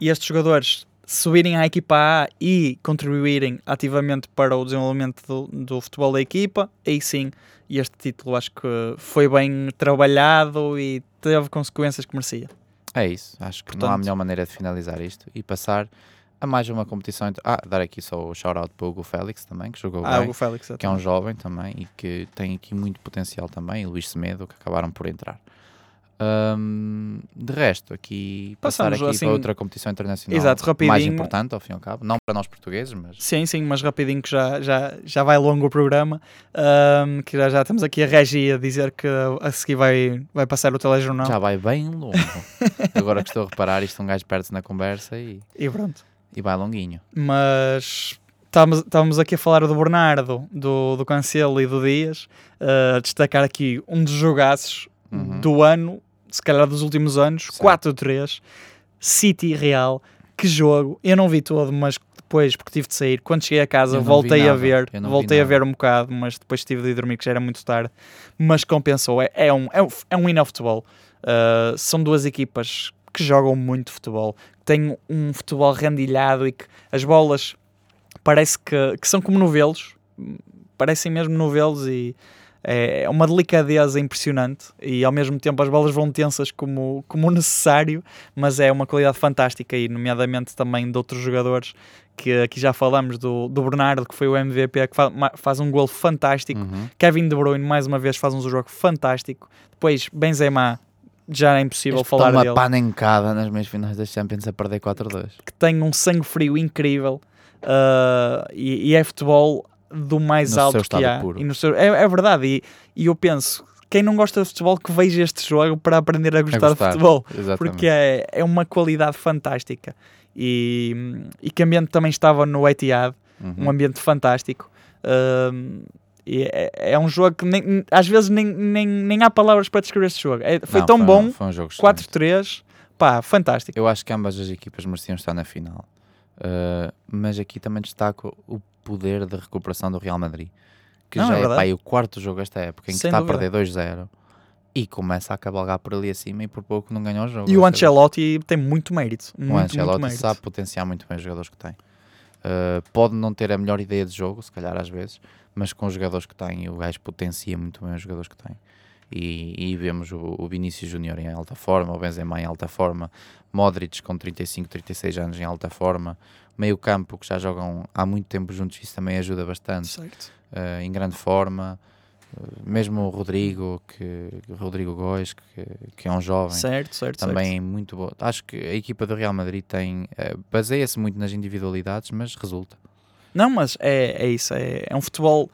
estes jogadores subirem à equipa A e contribuírem ativamente para o desenvolvimento do, do futebol da equipa, aí sim este título acho que foi bem trabalhado e teve consequências que merecia. É isso, acho que Portanto, não há melhor maneira de finalizar isto e passar a mais uma competição. Ah, dar aqui só o shout-out para o Hugo Félix também, que jogou ah, bem, Félix, que é um jovem também e que tem aqui muito potencial também, e Luís Semedo, que acabaram por entrar. Um, de resto, aqui Passamos, passar aqui assim, para outra competição internacional exato, rapidinho. mais importante, ao fim e ao cabo, não para nós portugueses, mas sim, sim, mas rapidinho que já, já, já vai longo o programa, um, que já, já temos aqui a Regi a dizer que a seguir vai, vai passar o telejornal. Já vai bem longo. <laughs> Agora que estou a reparar, isto um gajo perde-se na conversa e. E pronto. E vai longuinho. Mas estávamos, estávamos aqui a falar do Bernardo, do, do Cancelo e do Dias, uh, a destacar aqui um dos jogaços uhum. do ano, se calhar dos últimos anos, 4-3, City Real. Que jogo! Eu não vi todo, mas depois, porque tive de sair, quando cheguei a casa, voltei a ver, voltei a ver um bocado, mas depois tive de ir dormir, que já era muito tarde. Mas compensou, é, é um, é, um, é um win of futebol. Uh, são duas equipas que jogam muito futebol, tem um futebol rendilhado e que as bolas parece que, que são como novelos, parecem mesmo novelos e é uma delicadeza impressionante e ao mesmo tempo as bolas vão tensas como, como necessário, mas é uma qualidade fantástica e nomeadamente também de outros jogadores que aqui já falamos do, do Bernardo, que foi o MVP, que faz, faz um gol fantástico. Uhum. Kevin De Bruyne, mais uma vez, faz um jogo fantástico. Depois, Benzema, já é impossível este falar uma dele. uma panencada nas meias finais das Champions a perder 4-2. Que tem um sangue frio incrível uh, e, e, é futebol do mais no alto que há. E no seu, é, é verdade, e, e eu penso, quem não gosta de futebol que veja este jogo para aprender a gostar, a gostar de futebol. Exatamente. Porque é, é uma qualidade fantástica. E, e que ambiente também estava no Etihad, uhum. um ambiente fantástico. Uh, é, é, um jogo que nem, às vezes nem, nem, nem há palavras para descrever este jogo. É, foi não, tão foi, bom, foi um 4-3, pá, fantástico. Eu acho que ambas as equipas mereciam estar na final. Uh, mas aqui também destaco o poder de recuperação do Real Madrid, que não, já é, é pá, o quarto jogo esta época em que Sem está dúvida. a perder 2-0 e começa a cabalgar por ali acima e por pouco não ganha o jogo. E o Ancelotti tem muito mérito. Muito, o Ancelotti mérito. sabe potenciar muito bem os jogadores que tem. Uh, pode não ter a melhor ideia de jogo, se calhar às vezes, mas com os jogadores que tem, o gajo potencia muito bem os jogadores que tem. E, e vemos o, o Vinícius Júnior em alta forma, o Benzema em alta forma, Modric com 35, 36 anos em alta forma, meio campo que já jogam há muito tempo juntos, isso também ajuda bastante, uh, em grande forma. Uh, mesmo o Rodrigo, que, Rodrigo Góes, que, que é um jovem, certo, certo, também certo. muito bom. Acho que a equipa do Real Madrid tem uh, baseia-se muito nas individualidades, mas resulta. Não, mas é, é isso. É, é um futebol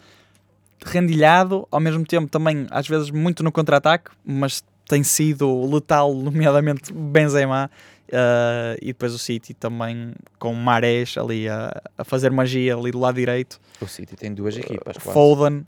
rendilhado, ao mesmo tempo também, às vezes, muito no contra-ataque, mas tem sido letal, <laughs> nomeadamente Benzema. Uh, e depois o City também com Marés ali a, a, fazer magia ali do lado direito. O City tem duas equipas. Uh, Foden,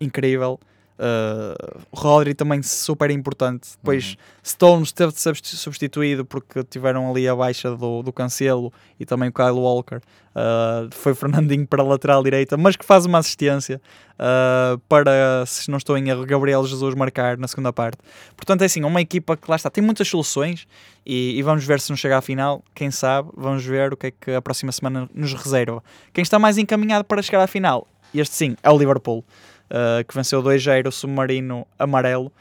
incrível. Uh, Rodri também super importante. Depois uhum. Stones teve de ser substituído porque tiveram ali a baixa do, do Cancelo e também o Kyle Walker. Uh, foi Fernandinho para a lateral direita, mas que faz uma assistência uh, para, se não estou em erro, Gabriel Jesus marcar na segunda parte. Portanto, é assim, uma equipa que lá está, tem muitas soluções e, e vamos ver se não chega à final. Quem sabe, vamos ver o que é que a próxima semana nos reserva. Quem está mais encaminhado para chegar à final, este sim, é o Liverpool uh, que venceu 2-0 o Submarino Amarelo.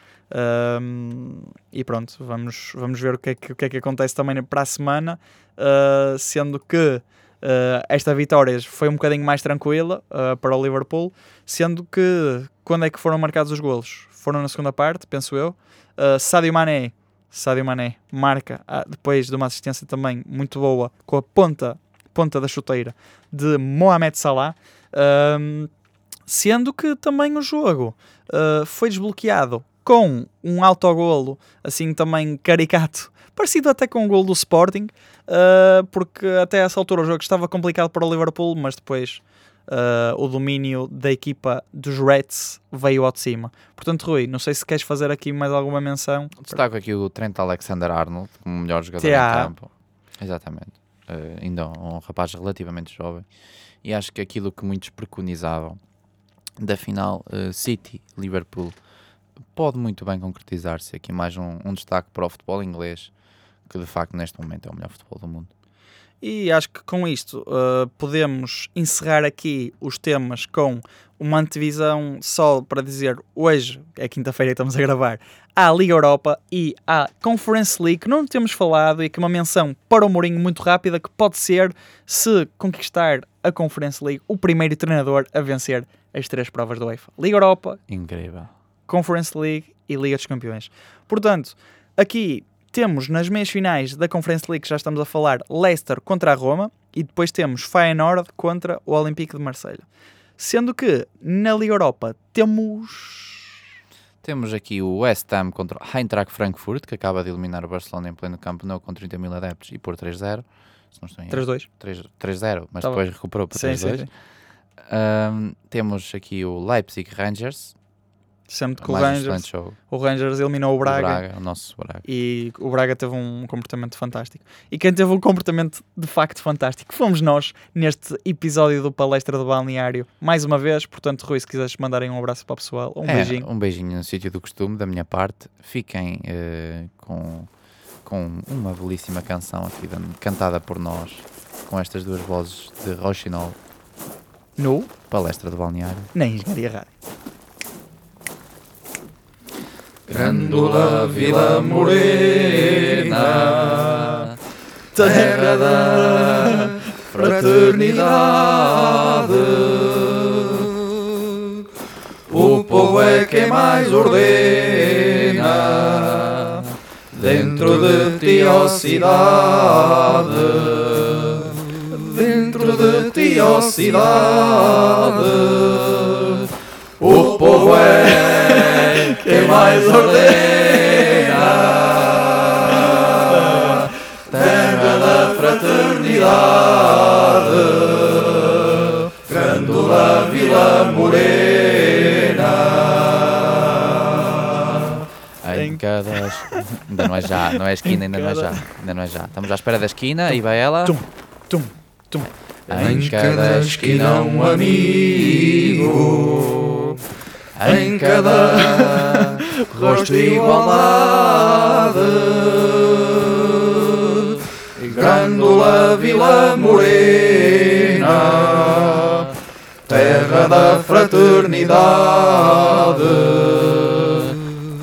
Um, e pronto, vamos, vamos ver o que, é que, o que é que acontece também para a semana, uh, sendo que Uh, esta vitória foi um bocadinho mais tranquila uh, para o Liverpool, sendo que quando é que foram marcados os golos? Foram na segunda parte, penso eu. Uh, Sadio Mané, Sadio Mané marca depois de uma assistência também muito boa com a ponta, ponta da chuteira de Mohamed Salah. Sendo que também o jogo foi desbloqueado com um autogolo assim também caricato parecido até com o gol do Sporting, uh, porque até essa altura o jogo estava complicado para o Liverpool, mas depois uh, o domínio da equipa dos Reds veio ao de cima. Portanto, Rui, não sei se queres fazer aqui mais alguma menção. Destaco aqui o Trent Alexander-Arnold como melhor jogador em campo. Exatamente. Uh, ainda um rapaz relativamente jovem. E acho que aquilo que muitos preconizavam da final City-Liverpool pode muito bem concretizar-se. Aqui mais um, um destaque para o futebol inglês que de facto neste momento é o melhor futebol do mundo. E acho que com isto uh, podemos encerrar aqui os temas com uma antevisão só para dizer hoje, é quinta-feira que estamos a gravar, à Liga Europa e à Conference League, que não temos falado e que uma menção para o Mourinho muito rápida, que pode ser, se conquistar a Conference League, o primeiro treinador a vencer as três provas do UEFA. Liga Europa. Incrível. Conference League e Liga dos Campeões. Portanto, aqui temos nas meias finais da Conference League, já estamos a falar, Leicester contra a Roma e depois temos Feyenoord contra o Olympique de Marselha. Sendo que na Liga Europa temos temos aqui o West Ham contra o Eintracht Frankfurt, que acaba de eliminar o Barcelona em pleno campo não com 30 mil adeptos e por 3-0. 3-2. 3-0, mas tá depois bom. recuperou para 3-2. Um, temos aqui o Leipzig Rangers, Sempre que o Rangers, o Rangers eliminou o Braga, o Braga, o nosso Braga. E o Braga teve um comportamento fantástico. E quem teve um comportamento de facto fantástico fomos nós neste episódio do Palestra do Balneário. Mais uma vez, portanto, Rui, se quiseres mandarem um abraço para o pessoal, um é, beijinho. Um beijinho no sítio do costume, da minha parte. Fiquem uh, com, com uma belíssima canção aqui cantada por nós, com estas duas vozes de Rochinol. No Palestra do Balneário. Na Engenharia Rádio. Grândola Vila Morena, terra da fraternidade. O povo é quem mais ordena dentro de ti, ó cidade. Dentro de ti, ó cidade. O povo é quem mais ordena. Terra da fraternidade, Grândola Vila Morena. Em cada. Ainda não é já, não é esquina, ainda não é já. Ainda não é já. Estamos à espera da esquina e vai ela. Tum, tum, tum. Em cada esquina um amigo em cada rosto igualdade. Grândola Vila Morena, terra da fraternidade,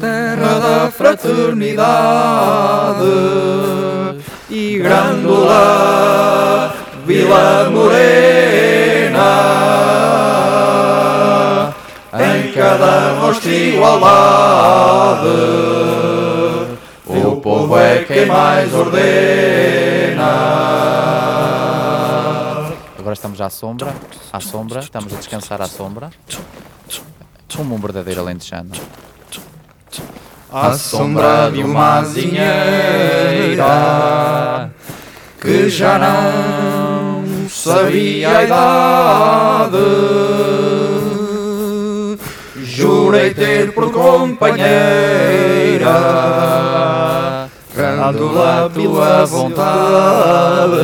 terra da fraternidade. E Grândola Vila Morena em cada rosto igualdade. O povo é quem mais ordena. Agora estamos à sombra, à sombra, estamos a descansar à sombra, como um verdadeiro alentejano. À sombra de uma azinheira que já não sabia a idade jurei ter por companheira, grândola tua vontade,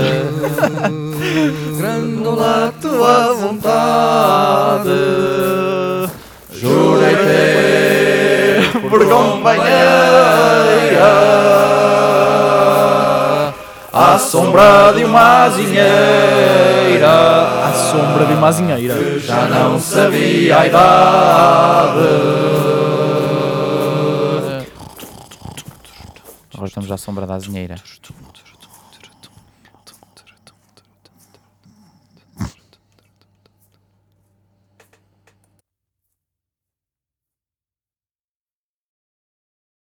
grândola tua vontade, jurei ter por companheira, à sombra de uma azinheira sombra de uma azinheira. Já não sabia a idade. Agora estamos à sombra da azinheira.